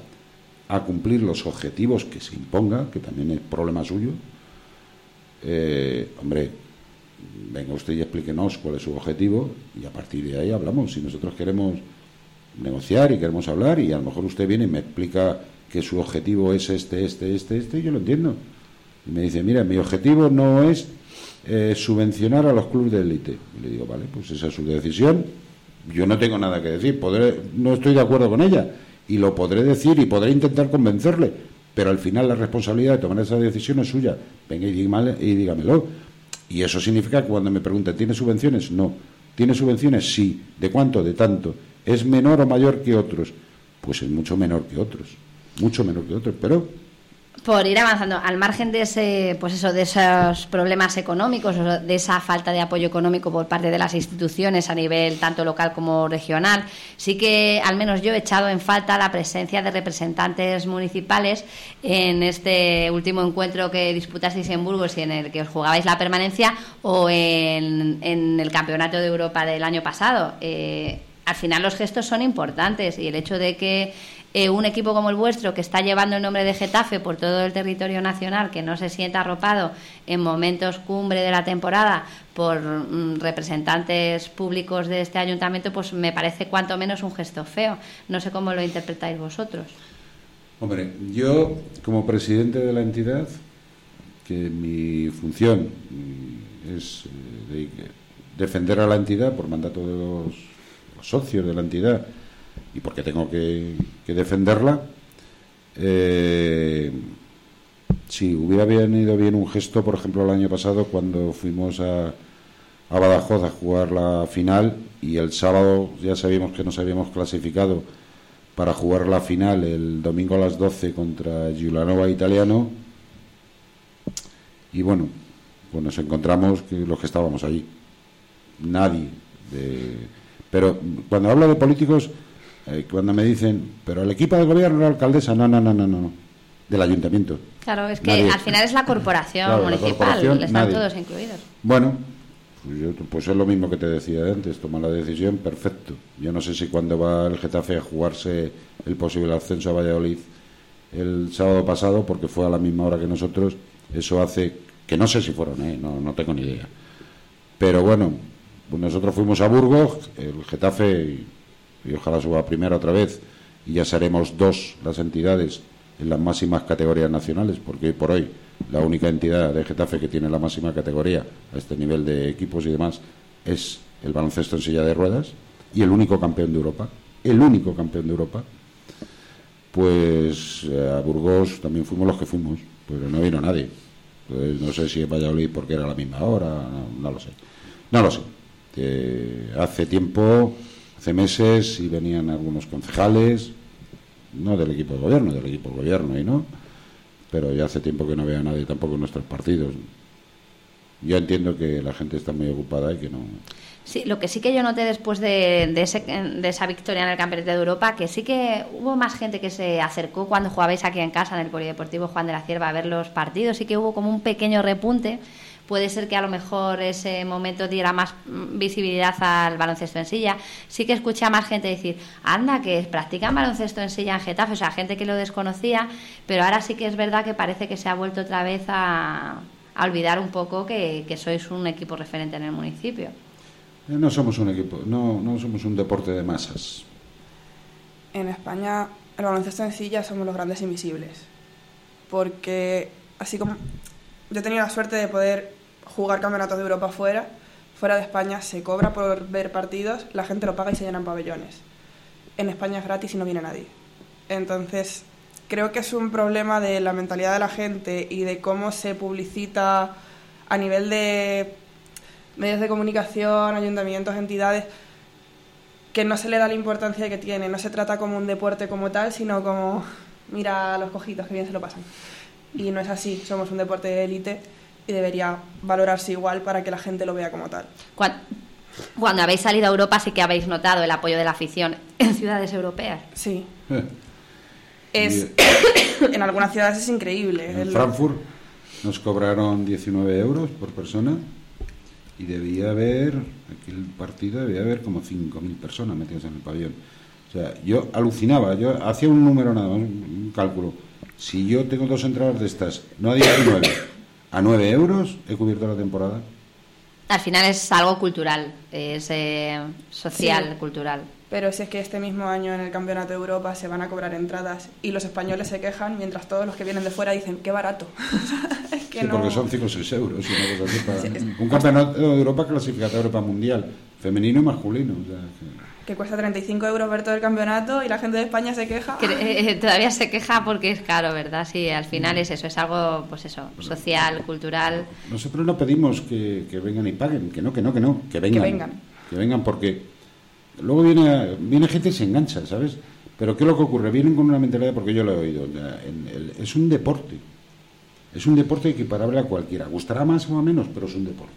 a cumplir los objetivos que se imponga, que también es problema suyo? Eh, hombre, venga usted y explíquenos cuál es su objetivo y a partir de ahí hablamos. Si nosotros queremos negociar y queremos hablar y a lo mejor usted viene y me explica que su objetivo es este, este, este, este, yo lo entiendo. Y me dice, mira, mi objetivo no es eh, subvencionar a los clubes de élite. Le digo, vale, pues esa es su decisión. Yo no tengo nada que decir, podré, no estoy de acuerdo con ella y lo podré decir y podré intentar convencerle, pero al final la responsabilidad de tomar esa decisión es suya. Venga y, y dígamelo. Y eso significa que cuando me pregunten, ¿tiene subvenciones? No. ¿Tiene subvenciones? Sí. ¿De cuánto? De tanto. ¿Es menor o mayor que otros? Pues es mucho menor que otros. Mucho menor que otros. Pero por ir avanzando, al margen de ese, pues eso, de esos problemas económicos, de esa falta de apoyo económico por parte de las instituciones a nivel tanto local como regional, sí que al menos yo he echado en falta la presencia de representantes municipales en este último encuentro que disputasteis en Burgos y en el que os jugabais la permanencia o en, el Campeonato de Europa del año pasado. Eh, al final los gestos son importantes y el hecho de que eh, un equipo como el vuestro, que está llevando el nombre de Getafe por todo el territorio nacional, que no se sienta arropado en momentos cumbre de la temporada por mm, representantes públicos de este ayuntamiento, pues me parece cuanto menos un gesto feo. No sé cómo lo interpretáis vosotros. Hombre, yo como presidente de la entidad, que mi función es eh, defender a la entidad por mandato de los socios de la entidad, y porque tengo que, defenderla, eh, si hubiera venido bien un gesto, por ejemplo, el año pasado cuando fuimos a, a Badajoz a jugar la final y el sábado ya sabíamos que nos habíamos clasificado para jugar la final el domingo a las 12 contra Giulianova Italiano y bueno, pues nos encontramos que los que estábamos allí. Nadie. Pero cuando hablo de políticos, eh, cuando me dicen, pero el equipo de gobierno, la alcaldesa, no, no, no, no, no, del ayuntamiento. Claro, es que al final es la corporación municipal, están todos incluidos. Bueno, pues, pues, es lo mismo que te decía antes, toma la decisión, perfecto. Yo no sé si cuando va el Getafe a jugarse el posible ascenso a Valladolid el sábado pasado, porque fue a la misma hora que nosotros, eso hace que no sé si fueron, ¿eh? no, no tengo ni idea. Pero bueno, pues nosotros fuimos a Burgos, el Getafe y ojalá suba primero otra vez y ya seremos dos las entidades en las máximas categorías nacionales, porque hoy por hoy la única entidad de Getafe que tiene la máxima categoría a este nivel de equipos y demás es el baloncesto en silla de ruedas y el único campeón de Europa, el único campeón de Europa. Pues eh, a Burgos también fuimos los que fuimos, pero no vino nadie. Pues no sé si en Valladolid porque era la misma hora, no, lo sé. No lo sé. hace tiempo hace meses y venían algunos concejales, no del equipo de gobierno, del equipo de gobierno y no, pero ya hace tiempo que no veo a nadie tampoco en nuestros partidos. Yo entiendo que la gente está muy ocupada y que no. Sí, lo que sí que yo noté después de, de, esa victoria en el Campeonato de Europa, que sí que hubo más gente que se acercó cuando jugabais aquí en casa, en el Polideportivo Juan de la Cierva, a ver los partidos, sí que hubo como un pequeño repunte puede ser que a lo mejor ese momento diera más visibilidad al baloncesto en silla. Sí que escuché a más gente decir, anda, que practican baloncesto en silla en Getafe, o sea, gente que lo desconocía, pero ahora sí que es verdad que parece que se ha vuelto otra vez a, olvidar un poco que, sois un equipo referente en el municipio. Eh, no somos un equipo, no, no somos un deporte de masas. En España, el baloncesto en silla somos los grandes invisibles. Porque, así como yo he tenido la suerte de poder jugar campeonatos de Europa fuera, fuera de España se cobra por ver partidos, la gente lo paga y se llenan pabellones. En España es gratis y no viene nadie. Entonces, creo que es un problema de la mentalidad de la gente y de cómo se publicita a nivel de medios de comunicación, ayuntamientos, entidades, que no se le da la importancia que tiene. No se trata como un deporte como tal, sino como, mira los cojitos que bien se lo pasan. Y no es así, somos un deporte de élite y debería valorarse igual para que la gente lo vea como tal. Cuando, habéis salido a Europa sí que habéis notado el apoyo de la afición en ciudades europeas. Sí. Eh. Es, en algunas ciudades es increíble. En Frankfurt nos cobraron 19 euros por persona y debía haber, aquí el partido debía haber como 5.000 personas metidas en el pabellón. O sea, yo alucinaba, yo hacía un número nada más, un cálculo. Si yo tengo dos entradas de estas, no a 19, a 9 euros he cubierto la temporada. Al final es algo cultural, es eh, social, cultural. Pero si es que este mismo año en el Campeonato de Europa se van a cobrar entradas y los españoles se quejan mientras todos los que vienen de fuera dicen, qué barato. sí, porque son 5 o 6 euros. Un Campeonato de Europa clasificatorio para Mundial, femenino y masculino. O sea, que cuesta 35 euros ver todo el campeonato y la gente de España se queja. Eh, eh, todavía se queja porque es caro, ¿verdad? Sí, al final es eso, es algo, pues eso, social, cultural. Nosotros no pedimos que, vengan y paguen, que no, que no, que no, que vengan. Que vengan. Que vengan porque luego viene, viene gente y se engancha, ¿sabes? Pero ¿qué es lo que ocurre? Vienen con una mentalidad, porque yo lo he oído, es un deporte. Es un deporte equiparable a cualquiera. Gustará más o menos, pero es un deporte.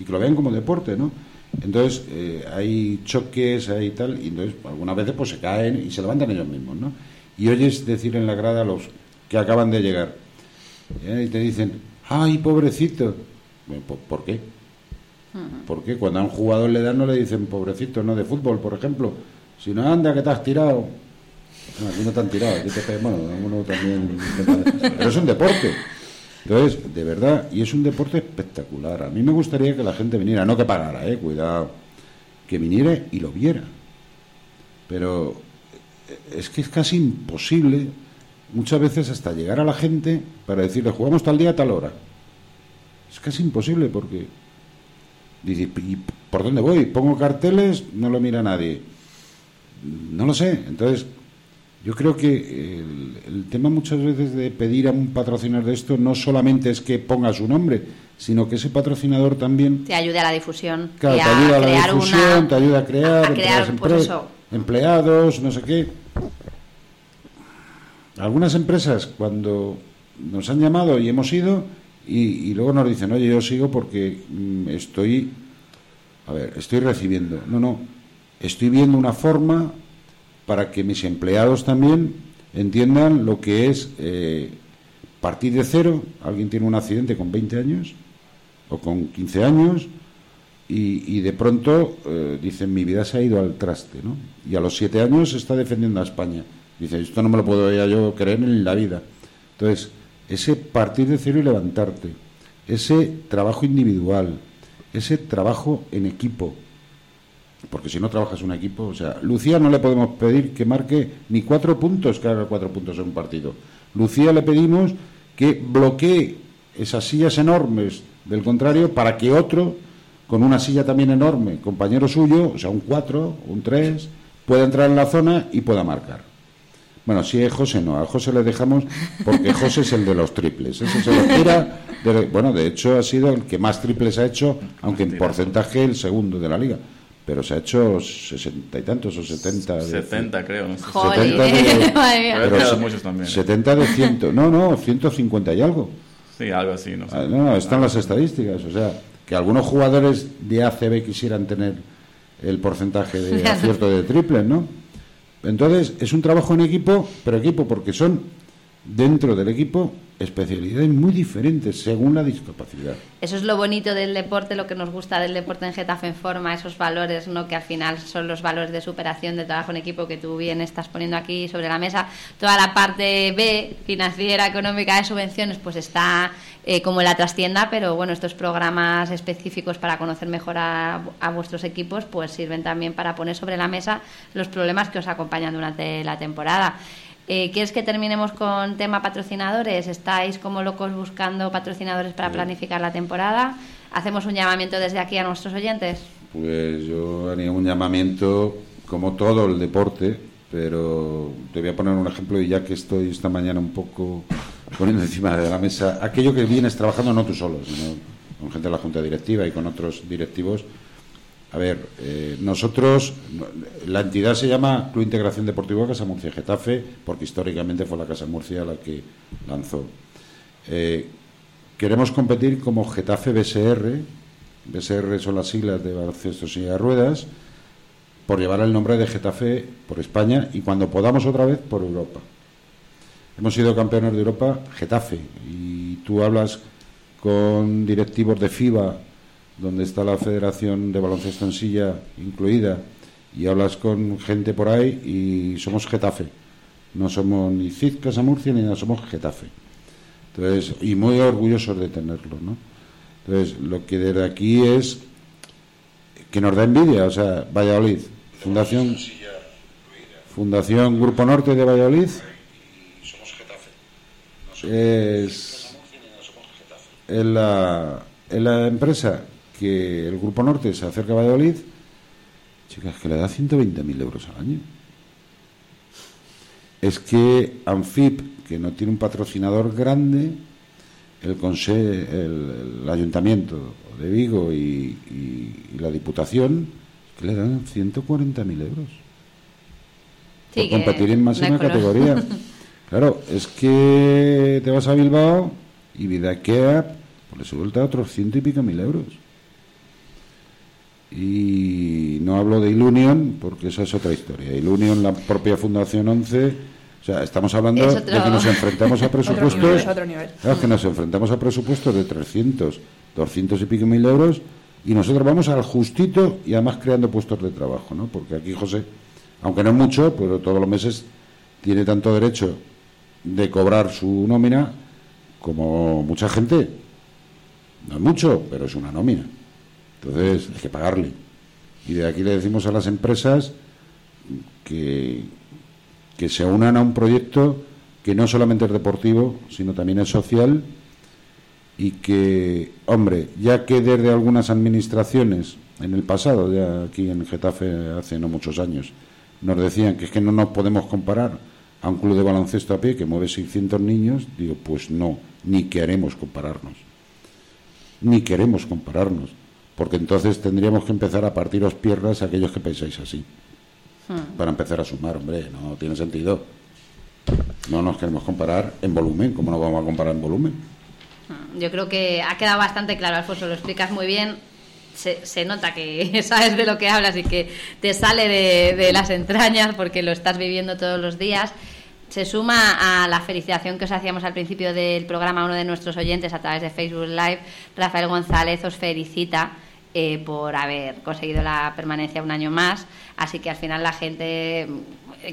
Y que lo vean como deporte, ¿no? Entonces, eh, hay choques, hay tal, y entonces algunas veces pues se caen y se levantan ellos mismos, ¿no? Y oyes decir en la grada a los que acaban de llegar, ¿eh? y te dicen, ¡ay, pobrecito! ¿por, qué? Porque cuando a un jugador le dan no le dicen pobrecito, no de fútbol, por ejemplo. Si no anda, que te has tirado. Aquí no te han tirado, aquí te bueno, uno también. Pero es un deporte. Entonces, de verdad, y es un deporte espectacular. A mí me gustaría que la gente viniera, no que pagara, eh, cuidado, que viniera y lo viera. Pero es que es casi imposible, muchas veces hasta llegar a la gente para decirle, jugamos tal día a tal hora. Es casi imposible porque dice, ¿y por dónde voy? Pongo carteles, no lo mira nadie. No lo sé. Entonces, yo creo que el, tema muchas veces de pedir a un patrocinador de esto no solamente es que ponga su nombre, sino que ese patrocinador también te ayude a la difusión, claro, te ayuda a, la difusión, te ayuda a crear, pues empleados, no sé qué. Algunas empresas cuando nos han llamado y hemos ido y, luego nos dicen, oye, yo sigo porque mm, estoy, a ver, estoy recibiendo. No, no, estoy viendo una forma para que mis empleados también entiendan lo que es eh, partir de cero. Alguien tiene un accidente con 20 años o con 15 años y, de pronto eh, dicen mi vida se ha ido al traste, ¿no? Y a los 7 años está defendiendo a España. Dice, esto no me lo puedo yo creer en la vida. Entonces, ese partir de cero y levantarte, ese trabajo individual, ese trabajo en equipo, porque si no trabajas un equipo, o sea, Lucía no le podemos pedir que marque ni cuatro puntos, que haga cuatro puntos en un partido. Lucía le pedimos que bloquee esas sillas enormes del contrario para que otro, con una silla también enorme, compañero suyo, o sea, un cuatro, un tres, pueda entrar en la zona y pueda marcar. Bueno, si es José no, a José le dejamos porque José es el de los triples. Ese se lo tira. bueno, de hecho ha sido el que más triples ha hecho, aunque en porcentaje el segundo de la liga pero se ha hecho sesenta y tantos o setenta. Setenta, creo. No sé. Setenta de, pero muchos también. 70 de ciento. No, no, 150 y algo. Sí, algo así, no sé. Ah, no, están las estadísticas. O sea, que algunos jugadores de ACB quisieran tener el porcentaje de acierto de triples, ¿no? Entonces, es un trabajo en equipo, pero equipo porque son dentro del equipo especialidades muy diferentes según la discapacidad. Eso es lo bonito del deporte, lo que nos gusta del deporte en Getafe en forma, esos valores, ¿no? que al final son los valores de superación, de trabajo en equipo que tú bien estás poniendo aquí sobre la mesa. Toda la parte B, financiera, económica, de subvenciones, pues está eh, como en la trastienda, pero bueno, estos programas específicos para conocer mejor a, a vuestros equipos, pues sirven también para poner sobre la mesa los problemas que os acompañan durante la temporada. Eh, ¿Quieres que terminemos con tema patrocinadores? ¿Estáis como locos buscando patrocinadores para planificar la temporada? ¿Hacemos un llamamiento desde aquí a nuestros oyentes? Pues yo haría un llamamiento, como todo el deporte, pero te voy a poner un ejemplo y ya que estoy esta mañana un poco poniendo encima de la mesa aquello que vienes trabajando no tú solo, sino con gente de la Junta Directiva y con otros directivos a ver, eh, nosotros, la entidad se llama Club Integración Deportivo Casa Murcia Getafe, porque históricamente fue la Casa Murcia la que lanzó. Eh, queremos competir como Getafe BSR, BSR son las siglas de baloncesto y de ruedas, por llevar el nombre de Getafe por España y cuando podamos otra vez por Europa. Hemos sido campeones de Europa Getafe y tú hablas con directivos de FIBA donde está la Federación de Baloncesto en Silla incluida, y hablas con gente por ahí y somos Getafe. No somos ni Cid Casa Murcia ni nada, somos Getafe. Entonces, y muy orgullosos de tenerlo, ¿no? Entonces, lo que desde aquí es que nos da envidia, o sea, Valladolid, Fundación Fundación Grupo Norte de Valladolid es, es la, es la empresa que el Grupo Norte se acerca a Valladolid, chicas, que le da 120.000 euros al año. Es que Anfip, que no tiene un patrocinador grande, el, el, Ayuntamiento de Vigo y, la Diputación, que le dan 140.000 euros. por competir en máxima categoría. Claro, es que te vas a Bilbao y Vidaquea pues le suelta otros ciento y pico mil euros y no hablo de Ilunion porque esa es otra historia. Ilunion, la propia Fundación 11, o sea, estamos hablando de que nos enfrentamos a presupuestos, que nos enfrentamos a presupuestos de 300, 200 y pico mil euros y nosotros vamos al justito y además creando puestos de trabajo, ¿no? Porque aquí José, aunque no es mucho, pero todos los meses tiene tanto derecho de cobrar su nómina como mucha gente. No es mucho, pero es una nómina. Entonces hay que pagarle. Y de aquí le decimos a las empresas que, que se unan a un proyecto que no solamente es deportivo, sino también es social y que, hombre, ya que desde algunas administraciones en el pasado, ya aquí en Getafe hace no muchos años, nos decían que es que no nos podemos comparar a un club de baloncesto a pie que mueve 600 niños, digo, pues no, ni queremos compararnos. Ni queremos compararnos, porque entonces tendríamos que empezar a partiros piernas a aquellos que pensáis así. Hmm. Para empezar a sumar, hombre, no tiene sentido. No nos queremos comparar en volumen, ¿cómo nos vamos a comparar en volumen? Yo creo que ha quedado bastante claro, Alfonso, lo explicas muy bien. Se, nota que sabes de lo que hablas y que te sale de, las entrañas porque lo estás viviendo todos los días. Se suma a la felicitación que os hacíamos al principio del programa uno de nuestros oyentes a través de Facebook Live. Rafael González os felicita eh, por haber conseguido la permanencia un año más. Así que al final la gente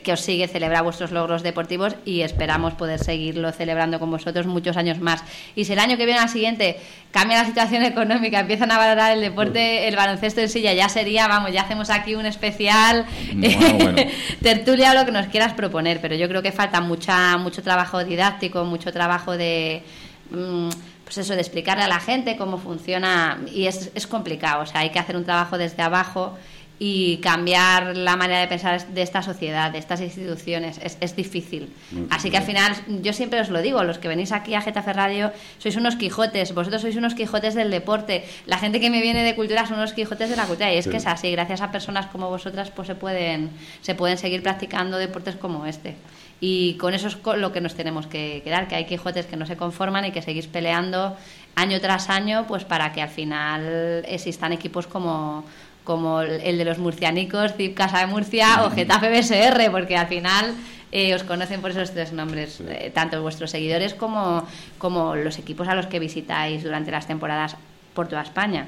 que os sigue celebra vuestros logros deportivos y esperamos poder seguirlo celebrando con vosotros muchos años más. Y si el año que viene al siguiente cambia la situación económica, empiezan a valorar el deporte, el baloncesto en silla, ya sería, vamos, ya hacemos aquí un especial tertulia o lo que nos quieras proponer, pero yo creo que falta mucha mucho trabajo didáctico, mucho trabajo de mm, pues eso, de explicarle a la gente cómo funciona y es, es complicado, o sea, hay que hacer un trabajo desde abajo y cambiar la manera de pensar de esta sociedad, de estas instituciones, es, es difícil. Así que al final, yo siempre os lo digo, los que venís aquí a Getafe Radio, sois unos Quijotes, vosotros sois unos Quijotes del deporte, la gente que me viene de cultura son unos Quijotes de la cultura, y es que es así, gracias a personas como vosotras, pues se pueden, se pueden seguir practicando deportes como este. Y con eso es con lo que nos tenemos que quedar, que hay Quijotes que no se conforman y que seguís peleando año tras año, pues para que al final existan equipos como como el de los murcianicos, CIP Casa de Murcia o Getafe BSR, porque al final eh, os conocen por esos tres nombres, eh, tanto vuestros seguidores como, como los equipos a los que visitáis durante las temporadas por toda España.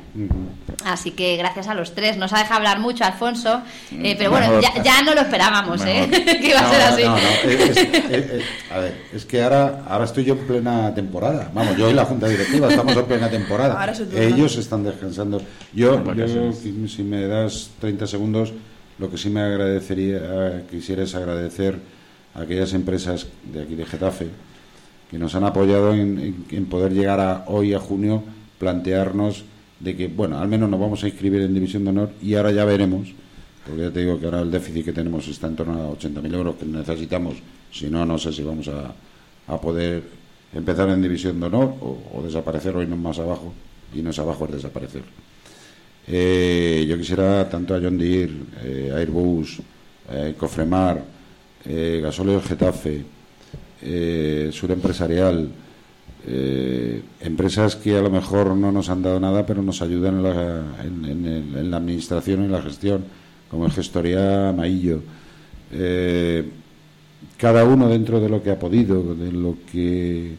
Así que gracias a los tres. Nos ha dejado hablar mucho Alfonso, eh, pero bueno, ya, no lo esperábamos, ¿eh? que iba a ser así. a ver, es que ahora, ahora estoy yo en plena temporada. Vamos, yo y la Junta Directiva estamos en plena temporada. Ellos están descansando. Yo, si me das 30 segundos, lo que sí me agradecería, quisiera es agradecer a aquellas empresas de aquí de Getafe que nos han apoyado en, en poder llegar a hoy a junio plantearnos de que, bueno, al menos nos vamos a inscribir en División de Honor y ahora ya veremos, porque ya te digo que ahora el déficit que tenemos está en torno a 80.000 euros que necesitamos, si no, no sé si vamos a, a poder empezar en División de Honor o, desaparecer o irnos más abajo, y no es abajo es desaparecer. Eh, yo quisiera tanto a John Deere, eh, Airbus, eh, Cofremar, eh, Gasóleo Getafe, Sur Empresarial, eh, empresas que a lo mejor no nos han dado nada, pero nos ayudan en la, en, la administración, en la gestión, como el Gestoría Maillo. Eh, cada uno dentro de lo que ha podido, de lo que,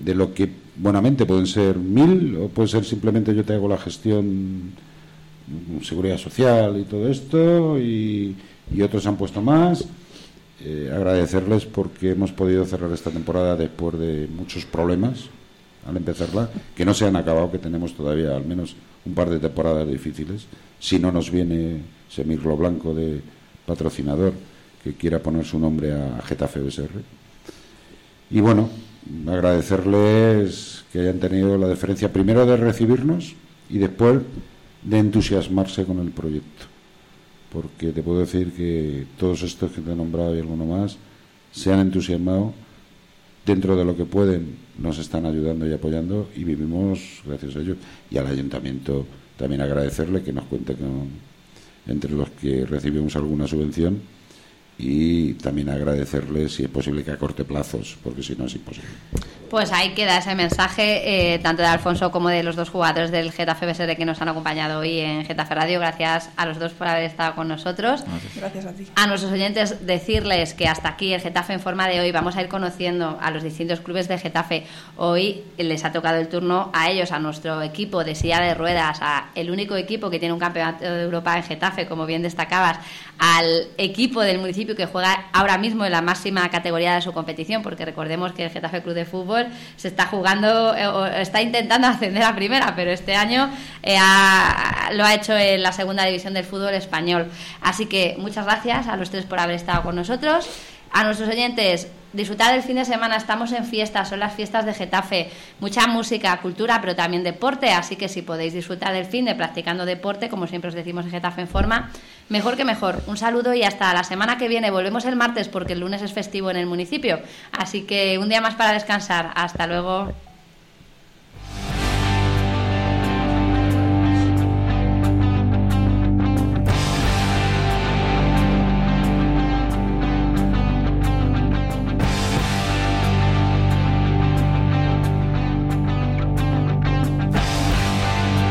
de lo que buenamente pueden ser mil, o puede ser simplemente yo te hago la gestión, seguridad social y todo esto, y, y otros han puesto más. Eh, agradecerles porque hemos podido cerrar esta temporada después de muchos problemas al empezarla, que no se han acabado, que tenemos todavía al menos un par de temporadas difíciles, si no nos viene Semirlo Blanco de patrocinador que quiera poner su nombre a Getafe BSR. Y bueno, agradecerles que hayan tenido la deferencia primero de recibirnos y después de entusiasmarse con el proyecto porque te puedo decir que todos estos que te he nombrado y alguno más se han entusiasmado dentro de lo que pueden, nos están ayudando y apoyando y vivimos gracias a ellos. Y al ayuntamiento también agradecerle que nos cuente con, entre los que recibimos alguna subvención y también agradecerle si es posible que acorte plazos, porque si no es imposible. Pues ahí queda ese mensaje, eh, tanto de Alfonso como de los dos jugadores del Getafe BSR que nos han acompañado hoy en Getafe Radio. Gracias a los dos por haber estado con nosotros. Gracias a ti. A nuestros oyentes decirles que hasta aquí el Getafe en forma de hoy vamos a ir conociendo a los distintos clubes de Getafe. Hoy les ha tocado el turno a ellos, a nuestro equipo de silla de ruedas, a el único equipo que tiene un campeonato de Europa en Getafe, como bien destacabas, al equipo del municipio que juega ahora mismo en la máxima categoría de su competición, porque recordemos que el Getafe Club de Fútbol se está jugando, eh, está intentando ascender a primera, pero este año eh, lo ha hecho en la segunda división del fútbol español. Así que muchas gracias a los tres por haber estado con nosotros. A nuestros oyentes, disfrutar del fin de semana, estamos en fiestas, son las fiestas de Getafe, mucha música, cultura, pero también deporte, así que si podéis disfrutar del fin de practicando deporte, como siempre os decimos en Getafe en forma, mejor que mejor. Un saludo y hasta la semana que viene. Volvemos el martes porque el lunes es festivo en el municipio, así que un día más para descansar. Hasta luego.